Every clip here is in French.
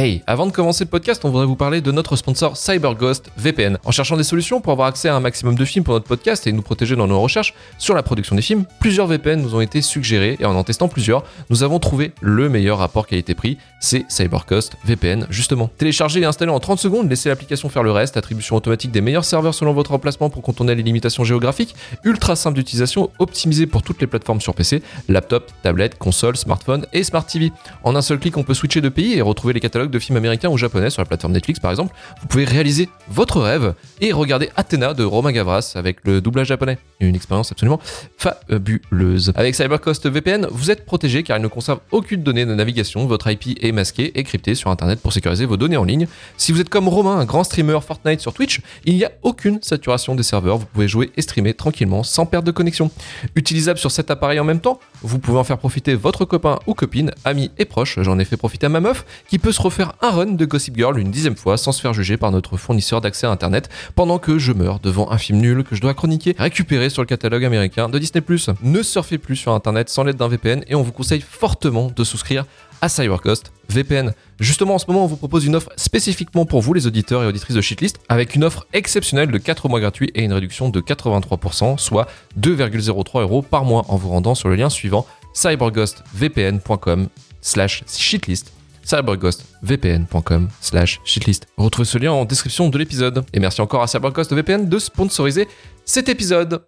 Hey, avant de commencer le podcast, on voudrait vous parler de notre sponsor CyberGhost VPN. En cherchant des solutions pour avoir accès à un maximum de films pour notre podcast et nous protéger dans nos recherches sur la production des films, plusieurs VPN nous ont été suggérés et en en testant plusieurs, nous avons trouvé le meilleur rapport qualité-prix, c'est CyberGhost VPN justement. Téléchargez et installez en 30 secondes, laissez l'application faire le reste, attribution automatique des meilleurs serveurs selon votre emplacement pour contourner les limitations géographiques, ultra simple d'utilisation, optimisé pour toutes les plateformes sur PC, laptop, tablette, console, smartphone et smart TV. En un seul clic, on peut switcher de pays et retrouver les catalogues de films américains ou japonais sur la plateforme Netflix par exemple. Vous pouvez réaliser votre rêve et regarder Athéna de Romain Gavras avec le doublage japonais. Une expérience absolument fabuleuse. Avec CyberCost VPN, vous êtes protégé car il ne conserve aucune donnée de navigation. Votre IP est masqué et crypté sur Internet pour sécuriser vos données en ligne. Si vous êtes comme Romain, un grand streamer Fortnite sur Twitch, il n'y a aucune saturation des serveurs. Vous pouvez jouer et streamer tranquillement sans perte de connexion. Utilisable sur cet appareil en même temps, vous pouvez en faire profiter votre copain ou copine, ami et proche. J'en ai fait profiter à ma meuf qui peut se refaire un run de Gossip Girl une dixième fois sans se faire juger par notre fournisseur d'accès à Internet pendant que je meurs devant un film nul que je dois chroniquer récupéré sur le catalogue américain de Disney+. Ne surfez plus sur Internet sans l'aide d'un VPN et on vous conseille fortement de souscrire à CyberCost VPN. Justement, en ce moment, on vous propose une offre spécifiquement pour vous, les auditeurs et auditrices de Shitlist, avec une offre exceptionnelle de 4 mois gratuits et une réduction de 83%, soit 2,03 euros par mois en vous rendant sur le lien suivant cyberghostvpn.com slash shitlist cyberghostvpn.com slash shitlist. Retrouvez ce lien en description de l'épisode. Et merci encore à CyberGhostVPN de sponsoriser cet épisode.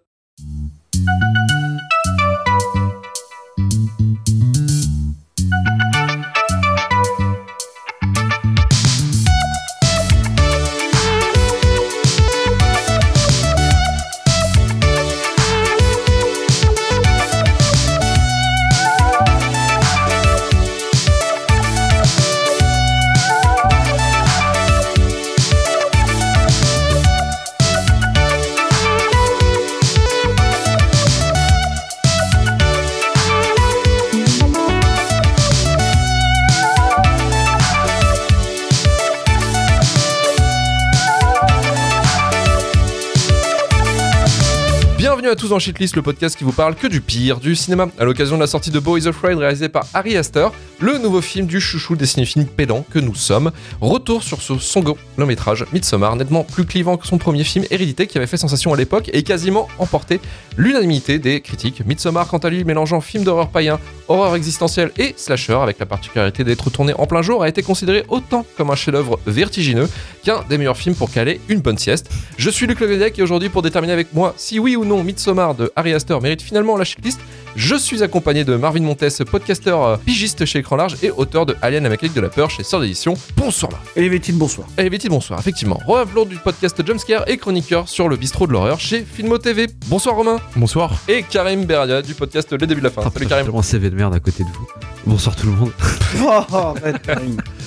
Bienvenue à tous dans Shitlist, le podcast qui vous parle que du pire du cinéma. À l'occasion de la sortie de Boys Afraid réalisé par Harry Astor, le nouveau film du chouchou des cinéphiles pédants que nous sommes, retour sur ce long métrage Midsommar, nettement plus clivant que son premier film Hérédité qui avait fait sensation à l'époque et quasiment emporté l'unanimité des critiques. Midsommar, quant à lui, mélangeant film d'horreur païen, horreur existentielle et slasher, avec la particularité d'être tourné en plein jour, a été considéré autant comme un chef-d'œuvre vertigineux qu'un des meilleurs films pour caler une bonne sieste. Je suis Luc Levedec et aujourd'hui, pour déterminer avec moi si oui ou non Midsommar de Harry Astor mérite finalement la shitlist, je suis accompagné de Marvin Montes, podcasteur euh, pigiste chez Écran Large et auteur de Alien la mécanique de la peur chez Sœur d'édition. Bonsoir Marvin. Et les Vétines, bonsoir. Et Betty, bonsoir, effectivement. Romain du podcast Jumpscare et chroniqueur sur le bistrot de l'horreur chez Filmo TV. Bonsoir Romain. Bonsoir. Et Karim Beradia du podcast Les débuts de la fin. Salut Karim. CV de merde à côté de vous. Bonsoir tout le monde. Oh.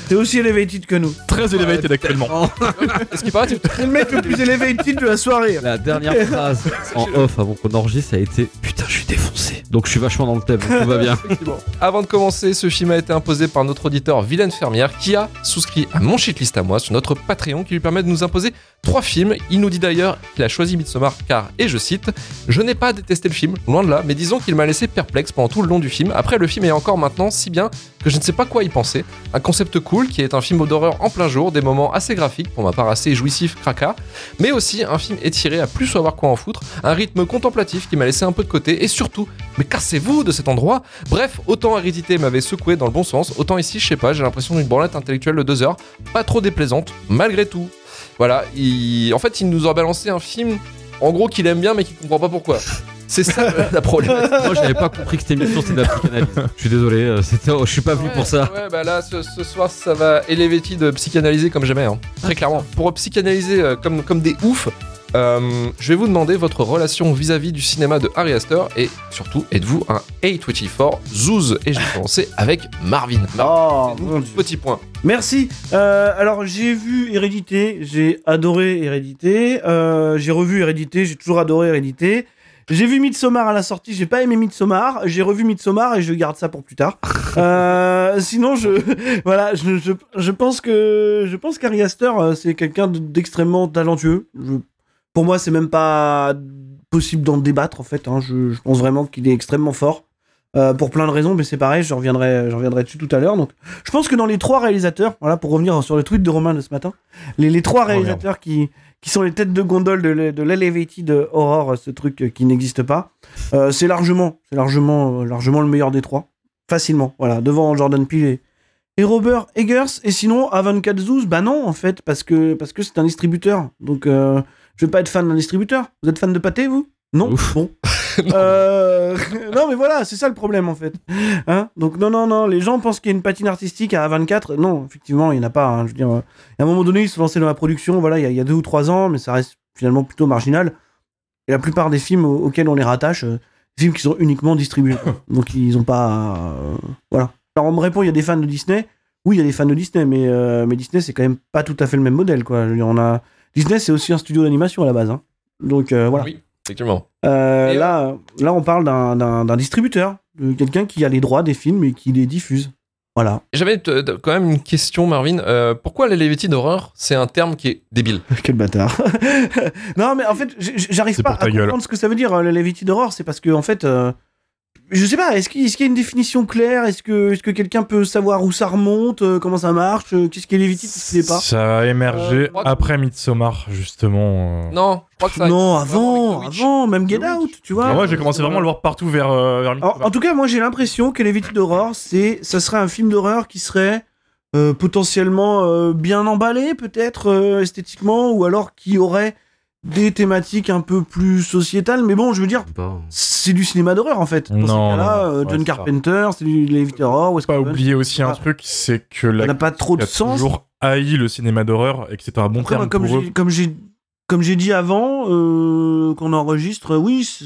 T'es aussi elevated que nous. Très elevated actuellement. Est-ce qu'il paraît que tu- C'est le mec le plus elevated de la soirée. La dernière phrase en off avant qu'on enregistre, ça a été Putain, je suis défoncé. Donc je suis vachement dans le thème, tout va bien. Effectivement. Avant de commencer, ce film a été imposé par notre auditeur Vilaine Fermière qui a souscrit à mon shitlist à moi sur notre Patreon qui lui permet de nous imposer trois films. Il nous dit d'ailleurs qu'il a choisi Midsommar car, et je cite, Je n'ai pas détesté le film, loin de là, mais disons qu'il m'a laissé perplexe pendant tout le long du film. Après, le film est encore maintenant si bien que je ne sais pas quoi y penser. Un concept cool qui est un film d'horreur en plein jour, des moments assez graphiques, pour ma part assez jouissif, cracra, mais aussi un film étiré à plus savoir quoi en foutre, un rythme contemplatif qui m'a laissé un peu de côté et surtout, mais cassez-vous de cet endroit Bref, autant Hérédité m'avait secoué dans le bon sens, autant ici, je sais pas, j'ai l'impression d'une branlette intellectuelle de deux heures, pas trop déplaisante, malgré tout. Voilà, il- en fait, il nous a balancé un film, en gros, qu'il aime bien, mais qu'il comprend pas pourquoi. C'est ça la problématique. Moi j'avais pas compris que cette émission c'était de la psychanalyse. Je suis désolé, euh, c'était, oh, je suis pas venu pour ça. Ouais, bah là, ce, ce soir, ça va élever de psychanalyser comme jamais, hein. très clairement. Pour psychanalyser euh, comme, comme des oufs, euh, je vais vous demander votre relation vis-à-vis du cinéma de Harry Astor et surtout, êtes-vous un A24 Zouz? Et je vais commencer avec Marvin. Marvin, Oh, mon Dieu. petit point. Merci. Euh, alors, j'ai vu Hérédité, j'ai adoré Hérédité. Euh, j'ai revu Hérédité, j'ai toujours adoré Hérédité. J'ai vu Midsommar à la sortie, j'ai pas aimé Midsommar. J'ai revu Midsommar et je garde ça pour plus tard. Euh, sinon, je voilà, je, je, je pense que je pense qu'Ari Aster, euh, c'est quelqu'un de- d'extrêmement talentueux. Je- pour moi, c'est même pas possible d'en débattre en fait. hein. Je, je pense vraiment qu'il est extrêmement fort. euh, pour plein de raisons, mais c'est pareil, je reviendrai, je reviendrai dessus tout à l'heure. Donc, je pense que dans les trois réalisateurs, voilà, pour revenir sur le tweet de Romain de ce matin, les, les trois réalisateurs qui, qui sont les têtes de gondole de, l'e- de l'Elevated Horror, ce truc euh, qui n'existe pas, euh, c'est largement, c'est largement, euh, largement le meilleur des trois, facilement, voilà, devant Jordan Peele et, et Robert Eggers. Et sinon, A24 Zoos, bah non, en fait, parce que parce que c'est un distributeur. Donc, euh, je vais pas être fan d'un distributeur. Vous êtes fan de pâté, vous? Non? Ouf. Bon. Euh, non, mais voilà, c'est ça le problème, en fait. Hein? Donc, non, non, non, les gens pensent qu'il y a une patine artistique à A24. Non, effectivement, il n'y en a pas. hein. Je veux dire, euh, à un moment donné, ils se lancés dans la production, voilà, il y, a- il y a deux ou trois ans, mais ça reste finalement plutôt marginal. Et la plupart des films au- auxquels on les rattache, euh, films qui sont uniquement distribués. Donc, ils ont pas. euh, voilà. Alors, on me répond, il y a des fans de Disney. Oui, il y a des fans de Disney, mais, euh, mais Disney, c'est quand même pas tout à fait le même modèle, quoi. Je veux dire, on a... Disney, c'est aussi un studio d'animation à la base. hein. Donc, euh, voilà. Oui, effectivement. Euh, là, là, on parle d'un- d'un d'un distributeur, de quelqu'un qui a les droits des films et qui les diffuse. Voilà. J'avais t- t- quand même une question, Marvin. Euh, pourquoi l'elevated horror, c'est un terme qui est débile Quel bâtard. non, mais en fait, j'arrive C'est pas à gueule. comprendre ce que ça veut dire, euh, le Levity d'horreur. C'est parce que, en fait, euh, je sais pas, est-ce qu'il y a une définition claire? Est-ce que, est que quelqu'un peut savoir où ça remonte? Euh, Comment ça marche? Euh, Qu'est-ce qui est pas Ça a émergé Euh, moi- après Midsommar, justement. euh. Non, je crois que ça. Non, avant, avant, même Get. Out, tu vois. Ouais, j'ai commencé vraiment à le voir partout vers, euh, vers En, Midsommar. en tout cas, moi j'ai l'impression que Vêtus d'horreur, c'est, ça serait un film d'horreur qui serait euh, potentiellement euh, bien emballé, peut-être euh, esthétiquement, ou alors qui aurait des thématiques un peu plus sociétales. Mais bon, je veux dire, c'est du cinéma d'horreur en fait. Dans Non, ce cas-là, non, euh, ouais, John. Carpenter, c'est du d'horreur, Wes pas Craven. oublier aussi un truc, c'est que Ça la n'a pas trop de a sens. toujours haï le cinéma d'horreur et que c'est un bon Après, terme comme pour eux. j'ai, comme j'ai, comme j'ai dit avant, euh, qu'on enregistre, oui, c'est,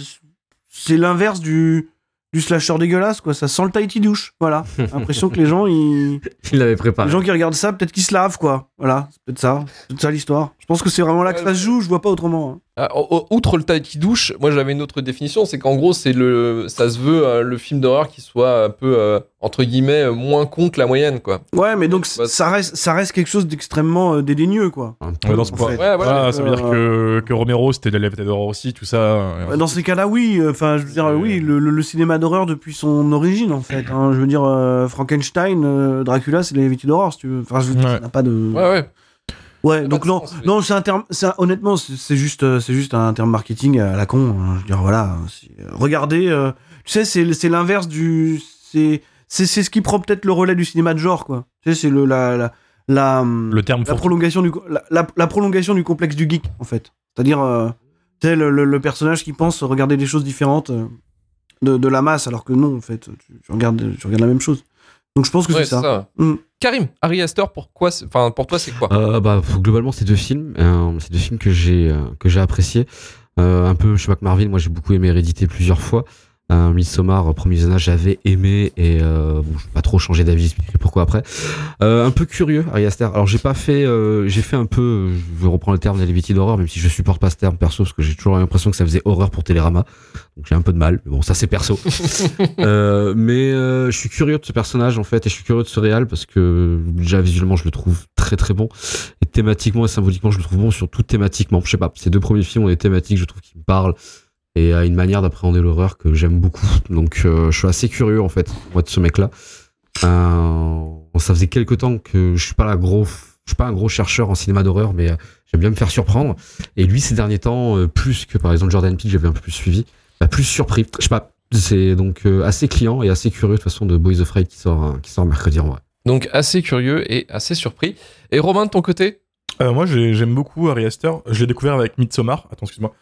c'est l'inverse du, du slasher dégueulasse, quoi. Ça sent le tighty douche. Voilà. L'impression que les gens, ils, il l'avait préparé. les gens qui regardent ça, peut-être qu'ils se lavent, quoi. Voilà. C'est peut-être ça. C'est peut-être ça l'histoire. Je pense que c'est vraiment là que ça se joue. Je vois pas autrement. hein. Ah, outre le taille qui douche, moi j'avais une autre définition, c'est qu'en gros c'est le, ça se veut euh, le film d'horreur qui soit un peu euh, entre guillemets euh, moins con que la moyenne quoi. Ouais, mais donc ça reste, ça reste quelque chose d'extrêmement euh, dédaigneux, quoi. Un peu. Ouais, dans ce point. Ouais, voilà. Ah, ça veut dire que, que Romero c'était de la d'horreur aussi, tout ça. Bah, Dans ces cas-là, oui. Enfin, je veux dire, oui, le, le- le cinéma d'horreur depuis son origine, en fait. hein. Je veux dire, euh, Frankenstein, Dracula, c'est vêtus d'horreur, si tu veux. Enfin, je veux dire, Ouais. ça n'a pas de. Ouais ouais. Ouais, donc non, sens, non, c'est un terme, c'est un- honnêtement, c'est c'est juste, euh, c'est juste un terme marketing à la con. hein. Je veux dire, voilà, regardez, euh, tu sais, c'est c'est l'inverse du, c'est c'est c'est ce qui prend peut-être le relais du cinéma de genre, quoi. Tu sais, c'est le la la la, Le terme la prolongation du la, la- la prolongation du complexe du geek, en fait. C'est-à-dire, euh, tu sais, le, le- le personnage qui pense regarder des choses différentes de, de la masse, alors que non, en fait, tu, tu regardes, tu regardes la même chose. Donc je pense que Ouais, c'est ça. ça. Mm. Karim, Harry Astor, pourquoi Enfin, pour toi c'est quoi? Euh, bah, globalement, c'est deux films. Euh, c'est deux films que j'ai euh, que j'ai appréciés. Euh, un peu, je sais pas que Marvel, moi j'ai beaucoup aimé Hérédité plusieurs fois. Euh, Midsommar, premier visionnage, j'avais aimé et euh, bon, je vais pas trop changer d'avis, j'expliquerai pourquoi après. Euh, un peu curieux, Ari Aster. Alors j'ai pas fait, euh, j'ai fait un peu, je vais reprendre le terme d'Elevated d'horreur, même si je supporte pas ce terme perso parce que j'ai toujours l'impression que ça faisait horreur pour Télérama. Donc j'ai un peu de mal, mais bon, ça c'est perso. Euh, mais euh, je suis curieux de ce personnage en fait, et je suis curieux de ce réal parce que déjà visuellement je le trouve très très bon, et thématiquement et symboliquement je le trouve bon, surtout thématiquement. Je sais pas, ces deux premiers films ont des thématiques, je trouve, qui me parlent et a une manière d'appréhender l'horreur que j'aime beaucoup. Donc euh, je suis assez curieux en fait, moi de ce mec-là. Euh, ça faisait quelques temps que je suis pas la gros, je suis pas un gros chercheur en cinéma d'horreur, mais euh, j'aime bien me faire surprendre. Et lui ces derniers temps, euh, plus que par exemple Jordan Peele, j'avais un peu plus suivi, bah, plus surpris. Je sais pas. C'est donc assez client et assez curieux de toute façon de Boys of Prey qui sort, euh, qui sort mercredi en vrai. Donc assez curieux et assez surpris. Et Romain de ton côté? Euh, moi, j'ai- j'aime beaucoup Harry Aster. Je l'ai découvert avec Midsommar. Attends, excuse-moi.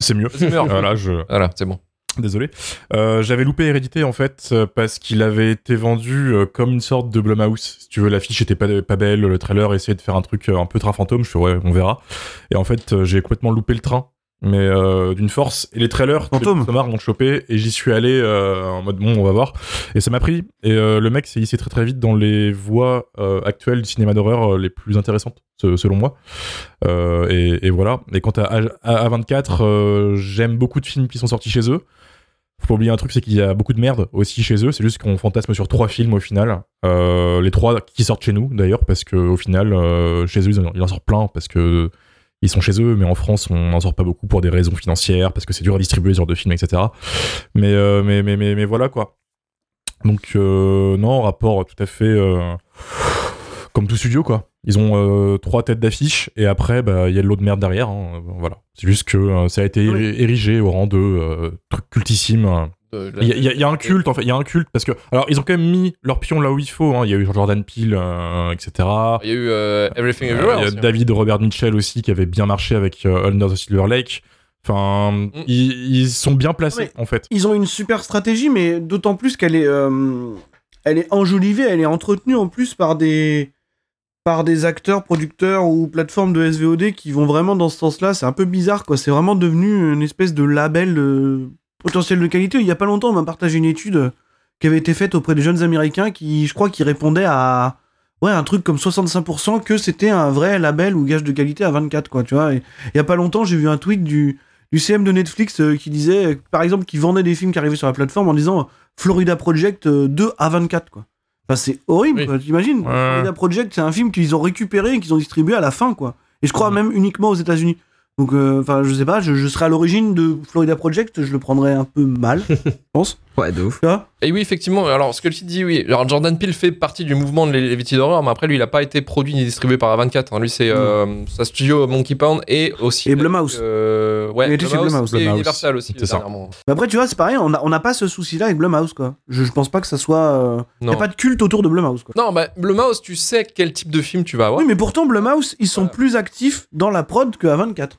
C'est mieux. C'est mieux. Voilà, je... Voilà, c'est bon. Désolé. Euh, J'avais loupé Hérédité en fait parce qu'il avait été vendu euh, comme une sorte de Blumhouse. Si tu veux, l'affiche était pas, pas belle, le trailer essayait de faire un truc euh, un peu train fantôme. Je fais ouais, on verra. Et en fait, j'ai complètement loupé le train. Mais euh, d'une force. Et les trailers Fantôme. Midsommar m'ont chopé et j'y suis allé euh, en mode bon, on va voir. Et ça m'a pris. Et euh, le mec s'est hissé très très vite dans les voies actuelles du cinéma d'horreur les plus intéressantes, se- selon moi. Et, et voilà. Et quant à, à, 24 euh, j'aime beaucoup de films qui sont sortis chez eux. Faut pas oublier un truc, c'est qu'il y a beaucoup de merde aussi chez eux. C'est juste qu'on fantasme sur trois films au final. Les trois qui sortent chez nous d'ailleurs, parce que au final, chez eux, ils en, ils en sortent plein parce que ils sont chez eux, mais en France, on n'en sort pas beaucoup pour des raisons financières, parce que c'est dur à distribuer ce genre de films, etc. Mais, euh, mais, mais, mais, mais voilà quoi. Donc, euh, non, rapport tout à fait euh, comme tout studio, quoi. Ils ont trois têtes d'affiche, et après, bah, il y a de l'eau de merde derrière. hein, voilà. C'est juste que ça a été Oui. érigé au rang de truc cultissime. La- Il y, a- y y un culte, en fait. Il y a un culte, parce que. Alors, ils ont quand même mis leur pion là où il faut. hein. Il y a eu Jordan Peele, euh, etc. Il y a eu euh, Everything Euh, Everywhere. Il y a aussi, hein. David Robert Mitchell aussi qui avait bien marché avec euh, Under the Silver Lake. Enfin, Mm. ils, ils sont bien placés en fait. Ils ont une super stratégie, mais d'autant plus qu'elle est, euh, elle est enjolivée, elle est entretenue en plus par des, par des acteurs, producteurs ou plateformes de SVOD qui vont vraiment dans ce sens-là. C'est un peu bizarre, quoi. C'est vraiment devenu une espèce de label euh, potentiel de qualité. Il y a pas longtemps, on m'a partagé une étude euh, qui avait été faite auprès des jeunes Américains qui, je crois, qui répondaient à ouais un truc comme 65% que c'était un vrai label ou gage de qualité à 24, quoi. Tu vois. Et il y a pas longtemps, j'ai vu un tweet du du CM de Netflix euh, qui disait, euh, par exemple, qui vendait des films qui arrivaient sur la plateforme en disant euh, Florida Project euh, 2 à 24, quoi. Enfin, c'est horrible, Oui. t'imagines? Ouais. Florida Project, c'est un film qu'ils ont récupéré et qu'ils ont distribué à la fin, quoi. Et je crois Mhm. même uniquement aux États-Unis. Donc, euh, enfin, je sais pas, je, je serais à l'origine de Florida Project, je le prendrais un peu mal, je pense. Ouais, de ouf. Tu vois? Et oui, effectivement, alors ce que tu dis, oui. Alors Jordan Peele fait partie du mouvement de Levity d'horreur, mais après, lui, il n'a pas été produit ni distribué par A24. hein. Lui, c'est euh, sa studio Monkey Pound et aussi. Et Blumhouse. Euh, ouais, Il Blumhouse. Et Blumhouse. Universal aussi, C'est ça. Mais après, tu vois, c'est pareil, on n'a on n'a pas ce souci-là avec Blumhouse, quoi. Je, je pense pas que ça soit. euh, y Non. a pas de culte autour de Blumhouse, quoi. Non, bah, Blumhouse, tu sais quel type de film tu vas avoir. Oui, mais pourtant, Blumhouse, ils sont Voilà. plus actifs dans la prod que A24.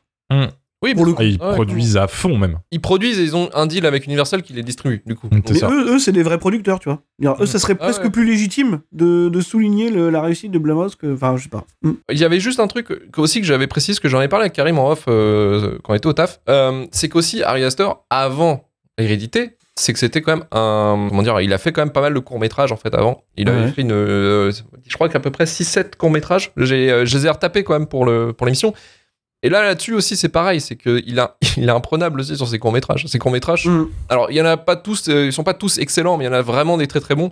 Oui, pour le Ah, ils Ouais, produisent à fond même. Ils produisent et ils ont un deal avec Universal qui les distribue, du coup. Mais ça. eux, eux c'est des vrais producteurs, tu vois. Eux, ça serait Ah presque ouais. plus légitime de, de souligner le- la réussite de Blumhouse que. Enfin, je sais pas. Mm. Il y avait juste un truc que- aussi que j'avais précisé, que j'en ai parlé avec Karim en off euh, quand on était au taf. euh, c'est qu'aussi, Ari Aster, avant Hérédité, c'est que c'était quand même un. Comment dire Il a fait quand même pas mal de courts-métrages en fait avant. Il avait Ouais. fait une. euh, je crois qu'à peu près 6-7 courts-métrages. J'ai, euh, je les ai retapés quand même pour, le, pour l'émission. Et là, là-dessus aussi, c'est pareil. C'est qu'il a, il est imprenable aussi sur ses courts-métrages. Ses courts-métrages, Mm. alors, il y en a pas tous, euh, ils sont pas tous excellents, mais il y en a vraiment des très très bons.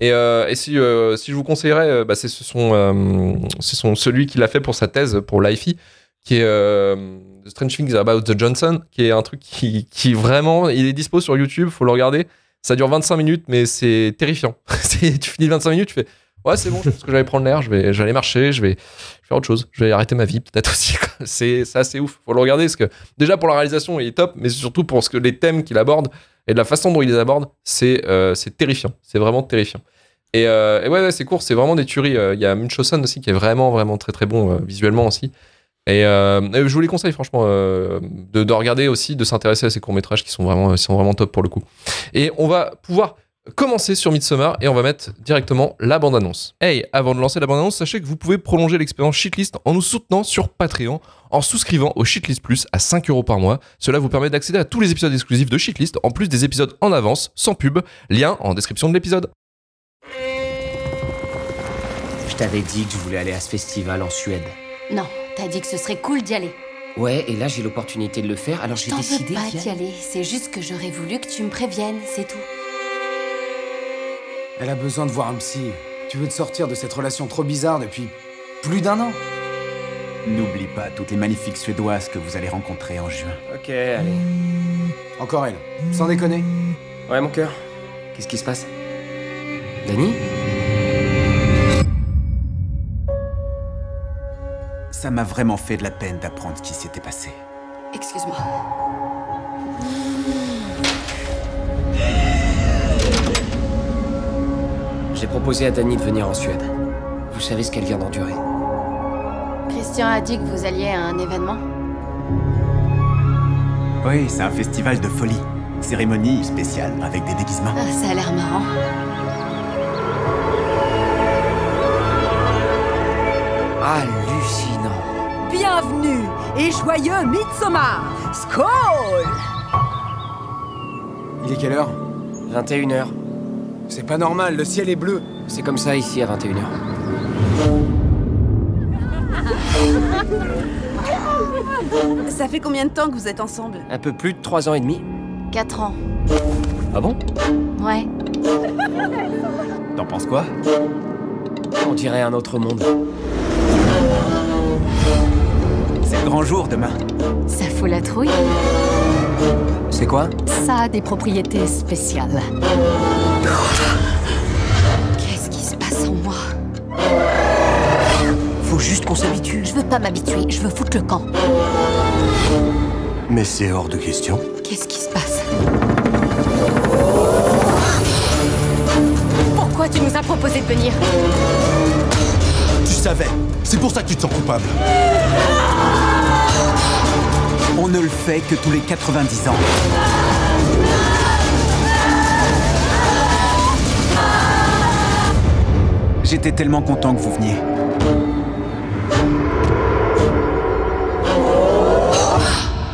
Et, euh, et si, euh, si je vous conseillerais, bah, c'est ce sont, ce sont celui qu'il a fait pour sa thèse pour l'IFI, qui est The Strange Things About the Johnson, qui est un truc qui, qui vraiment, il est dispo sur YouTube, faut le regarder. Ça dure 25 minutes, mais c'est terrifiant. Tu finis 25 minutes, tu fais Ouais, c'est bon, je pense que j'allais prendre l'air, je vais, j'allais marcher, je vais faire autre chose, je vais arrêter ma vie peut-être aussi. C'est c'est assez ouf, faut le regarder parce que déjà pour la réalisation, il est top, mais surtout pour ce que les thèmes qu'il aborde et de la façon dont il les aborde, c'est euh, c'est terrifiant. C'est vraiment terrifiant. Et, euh, ouais, c'est court, c'est vraiment des tueries. Euh, Il y a Munchausen aussi qui est vraiment, vraiment très très bon visuellement aussi. Et je vous les conseille franchement de, de regarder aussi, de s'intéresser à ces courts métrages qui sont vraiment, qui sont vraiment top pour le coup. Et on va pouvoir commencer sur Midsommar et on va mettre directement la bande-annonce. Hey, avant de lancer la bande-annonce, sachez que vous pouvez prolonger l'expérience Shitlist en nous soutenant sur Patreon en souscrivant au Shitlist Plus à 5 euros par mois. Cela vous permet d'accéder à tous les épisodes exclusifs de Shitlist en plus des épisodes en avance, sans pub. Lien en description de l'épisode. Je t'avais dit que je voulais aller à ce festival en Suède. Non, t'as dit que ce serait cool d'y aller. Ouais, et là j'ai l'opportunité de le faire, alors j'ai décidé peux pas d'y aller, c'est juste que j'aurais voulu que tu me préviennes, c'est tout. Elle a besoin de voir un psy. Tu veux te sortir de cette relation trop bizarre depuis plus d'un an N'oublie pas toutes les magnifiques Suédoises que vous allez rencontrer en juin. Ok, allez. Encore elle. Sans déconner. Ouais, mon cœur. Qu'est-ce qui se passe? Dani Ça m'a vraiment fait de la peine d'apprendre ce qui s'était passé. Excuse-moi. J'ai proposé à Dani de venir en Suède. Vous savez ce qu'elle vient d'endurer. Christian a dit que vous alliez à un événement Oui, c'est un festival de folie. Cérémonie spéciale avec des déguisements. Ah, ça a l'air marrant. Hallucinant. Bienvenue et joyeux Midsommar Skål Il est quelle heure? 21h. C'est pas normal, le ciel est bleu. C'est comme ça ici à 21h. Ça fait combien de temps que vous êtes ensemble? Un peu plus de 3 ans et demi. 4 ans. Ah bon? Ouais. T'en penses quoi? On dirait un autre monde. C'est le grand jour demain. Ça fout la trouille. C'est quoi? Ça a des propriétés spéciales. Qu'est-ce qui se passe en moi? Faut juste qu'on s'habitue. Je veux pas m'habituer, je veux foutre le camp. Mais c'est hors de question. Qu'est-ce qui se passe? Pourquoi tu nous as proposé de venir? Tu savais. C'est pour ça que tu te sens coupable. On ne le fait que tous les 90 ans. J'étais tellement content que vous veniez.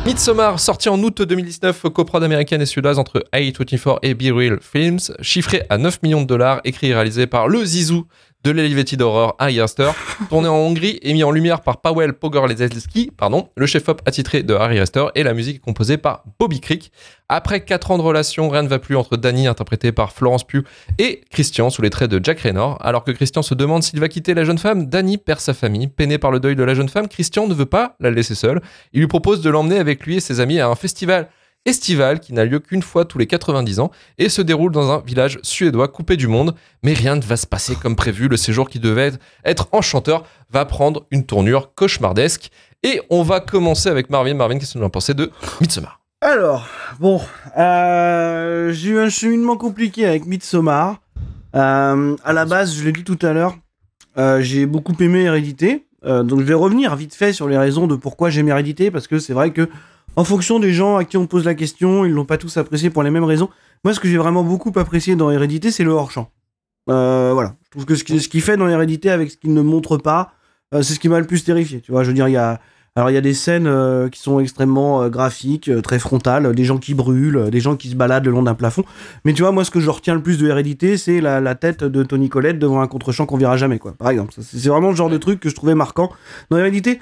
Midsommar, sorti en août 2019, coprod américaine et suédoise entre A24 et Be Real Films, chiffré à 9 millions de dollars, écrit et réalisé par le Zizou de l'Helvetie d'horreur Ari Aster, tourné en Hongrie et mis en lumière par Paweł Pogorzelski, pardon, le chef-op attitré de Harry Aster, et la musique est composée par Bobby Crick. Après 4 ans de relation, rien ne va plus entre Danny, interprété par Florence Pugh, et Christian, sous les traits de Jack Raynor. Alors que Christian se demande s'il va quitter la jeune femme, Danny perd sa famille. Peiné par le deuil de la jeune femme, Christian ne veut pas la laisser seule. Il lui propose de l'emmener avec lui et ses amis à un festival estival qui n'a lieu qu'une fois tous les 90 ans et se déroule dans un village suédois coupé du monde. Mais rien ne va se passer comme prévu. Le séjour qui devait être enchanteur va prendre une tournure cauchemardesque. Et on va commencer avec Marvin. Marvin, qu'est-ce que tu en pensé de Midsommar Alors, bon, euh, j'ai eu un cheminement compliqué avec Midsommar. Euh, à la base, je l'ai dit tout à l'heure, euh, j'ai beaucoup aimé Hérédité. Donc je vais revenir vite fait sur les raisons de pourquoi j'aime Hérédité, parce que c'est vrai que en fonction des gens à qui on pose la question, ils l'ont pas tous apprécié pour les mêmes raisons. Moi, ce que j'ai vraiment beaucoup apprécié dans Hérédité, c'est le hors-champ. Euh, voilà. Je trouve que ce qui- ce qu'il fait dans Hérédité avec ce qu'il ne montre pas, euh, c'est ce qui m'a le plus terrifié. Tu vois, je veux dire, il y a, alors il y a des scènes euh, qui sont extrêmement graphiques, très frontales, des gens qui brûlent, des gens qui se baladent le long d'un plafond. Mais tu vois, moi, ce que je retiens le plus de Hérédité, c'est la, tête de Tony Collette devant un contre-champ qu'on verra jamais, quoi. Par exemple, c'est vraiment le genre de truc que je trouvais marquant dans Hérédité.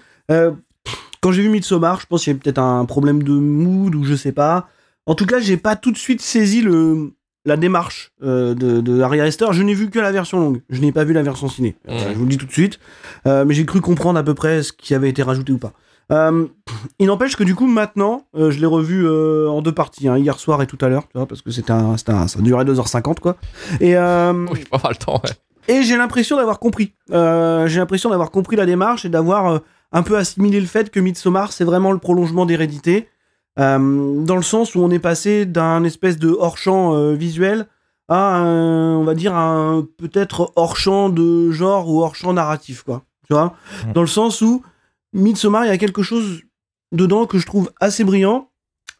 Quand j'ai vu Midsommar, je pense qu'il y avait peut-être un problème de mood ou je sais pas. En tout cas, j'ai pas tout de suite saisi le la démarche euh, de, de Harry Astor. Je n'ai vu que la version longue. Je n'ai pas vu la version ciné. Euh, je vous le dis tout de suite. Euh, mais j'ai cru comprendre à peu près ce qui avait été rajouté ou pas. Euh, il n'empêche que du coup maintenant, je l'ai revu en deux parties, hein, hier soir et tout à l'heure, parce que c'était un, un- ça durait 2h50 quoi. Et Oui, pas mal le temps, ouais. et j'ai l'impression d'avoir compris. J'ai l'impression d'avoir compris la démarche et d'avoir un peu assimilé le fait que Midsommar, c'est vraiment le prolongement d'Hérédité. Euh, dans le sens où on est passé d'un espèce de hors-champ euh, visuel à, un- on va dire, un peut-être hors-champ de genre ou hors-champ narratif, quoi. Tu vois? Mm. Dans le sens où Midsommar, il y a quelque chose dedans que je trouve assez brillant.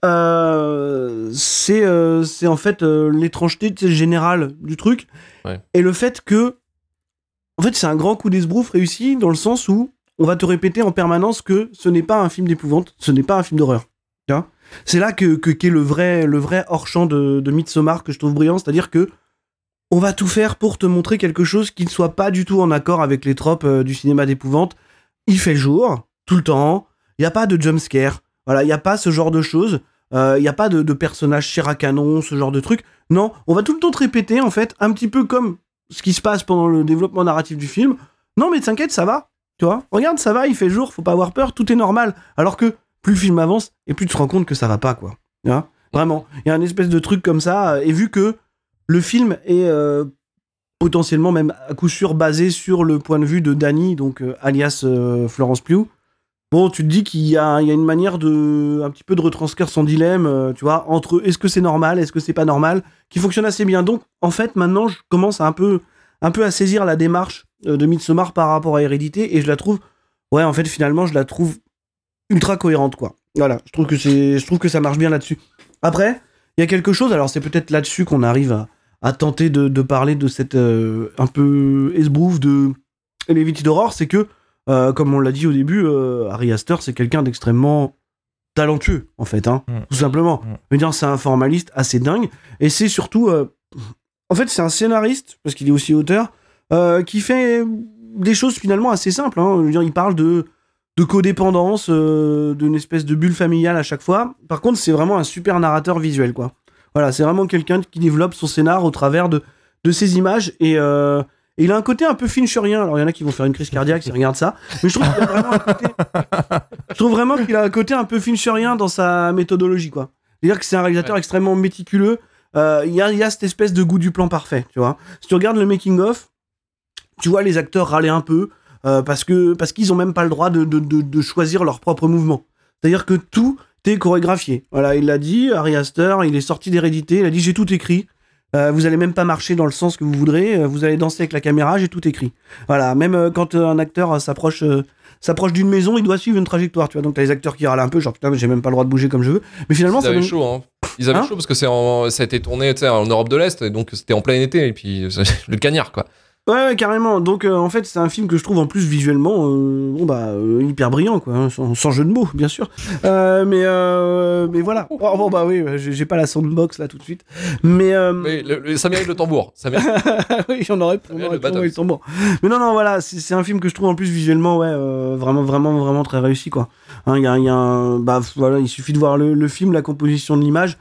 Euh, c'est c'est en fait l'étrangeté générale du truc et le fait que en fait c'est un grand coup d'esbrouf réussi dans le sens où on va te répéter en permanence que ce n'est pas un film d'épouvante ce n'est pas un film d'horreur c'est là que que- qu'est le vrai le vrai hors champ de, de Midsommar que je trouve brillant c'est à dire que on va tout faire pour te montrer quelque chose qui ne soit pas du tout en accord avec les tropes euh, du cinéma d'épouvante il fait jour tout le temps il n'y a pas de jump scare voilà il n'y a pas ce genre de choses il n'y a pas de, de personnages chair à canon, ce genre de truc. Non, on va tout le temps te répéter, en fait, un petit peu comme ce qui se passe pendant le développement narratif du film. Non, mais t'inquiète, ça va. Tu vois Regarde, ça va, il fait jour, faut pas avoir peur, tout est normal. Alors que plus le film avance, et plus tu te rends compte que ça va pas, quoi. Vraiment. Il y a un espèce de truc comme ça, euh, et vu que le film est euh, potentiellement même à coup sûr basé sur le point de vue de Danny, donc euh, alias Florence Pugh, Bon, tu te dis qu'il y a, une manière de, un petit peu de retranscrire son dilemme, tu vois, entre est-ce que c'est normal, est-ce que c'est pas normal, qui fonctionne assez bien. Donc, en fait, maintenant, je commence un peu, un peu à saisir la démarche de Midsommar par rapport à Hérédité, et je la trouve, ouais, en fait, finalement, je la trouve ultra cohérente, quoi. Voilà, je trouve que c'est, je trouve que ça marche bien là-dessus. Après, il y a quelque chose, alors c'est peut-être là-dessus qu'on arrive à, à tenter de, de parler de cette euh, un peu esbrouf de Levity d'horreur, c'est que euh, comme on l'a dit au début, euh, Harry Astor, c'est quelqu'un d'extrêmement talentueux, en fait, hein, Mm. tout simplement. Mm. Veux dire, c'est un formaliste assez dingue, et c'est surtout, euh, en fait, c'est un scénariste, parce qu'il est aussi auteur, euh, qui fait des choses finalement assez simples. hein. Je veux dire, il parle de, de codépendance, euh, d'une espèce de bulle familiale à chaque fois. Par contre, c'est vraiment un super narrateur visuel, quoi. Voilà, c'est vraiment quelqu'un qui développe son scénar au travers de, de ses images, et, euh, Et il a un côté un peu fincherien. Alors, il y en a qui vont faire une crise cardiaque s'ils regardent ça. Mais je trouve qu'il a vraiment un côté. je trouve vraiment qu'il a un côté un peu fincherien dans sa méthodologie, quoi. C'est-à-dire que c'est un réalisateur extrêmement méticuleux. Euh, Il y, a, y a cette espèce de goût du plan parfait, tu vois. Si tu regardes le making-of, tu vois les acteurs râler un peu euh, parce que parce qu'ils ont même pas le droit de, de, de, de choisir leur propre mouvement. C'est-à-dire que tout est chorégraphié. Voilà, il l'a dit, Harry Astor, il est sorti d'hérédité, il a dit j'ai tout écrit. Euh, vous allez même pas marcher dans le sens que vous voudrez, euh, vous allez danser avec la caméra, j'ai tout écrit. Voilà, même quand un acteur s'approche s'approche d'une maison, il doit suivre une trajectoire, tu vois. Donc t'as les acteurs qui râlent un peu, genre putain, j'ai même pas le droit de bouger comme je veux. Mais finalement, Ils ça avaient donne- chaud, hein. Ils avaient Hein chaud parce que c'est en- ça a été tourné en Europe de l'Est, et donc c'était en plein été, et puis le cagnard, quoi. Ouais, ouais, carrément. Donc, euh, en fait, c'est un film que je trouve en plus visuellement, euh, bon bah, euh, hyper brillant, quoi, hein, sans, sans jeu de mots, bien sûr. Mais, mais voilà. Oh, bon, bah oui, j'ai pas la soundbox là tout de suite. Mais, Mais le- le- ça mérite le tambour. Ça mérite... oui, j'en aurais, on aurait le le tambour. Mais non, non, voilà, c'est un film que je trouve en plus visuellement, ouais, vraiment, vraiment, vraiment très réussi, quoi. Hein, Il y a, il y a un, bah voilà, il suffit de voir le, le film, la composition de l'image,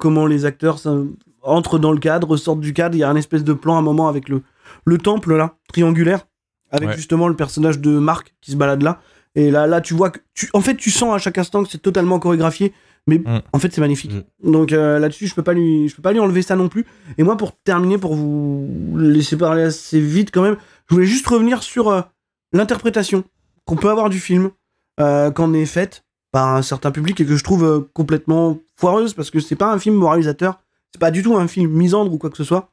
comment les acteurs ça, entrent dans le cadre, sortent du cadre. Il y a un espèce de plan à un moment avec le, le temple là, triangulaire, avec Ouais. justement le personnage de Marc qui se balade là. Et là, là, tu vois que, tu, en fait, tu sens à chaque instant que c'est totalement chorégraphié, mais Mm. en fait, c'est magnifique. Donc euh, là-dessus, je peux pas lui, je peux pas lui enlever ça non plus. Et moi, pour terminer, pour vous laisser parler assez vite quand même, je voulais juste revenir sur euh, l'interprétation qu'on peut avoir du film euh, qu'en est faite par un certain public et que je trouve euh, complètement foireuse parce que c'est pas un film moralisateur, c'est pas du tout un film misandre ou quoi que ce soit.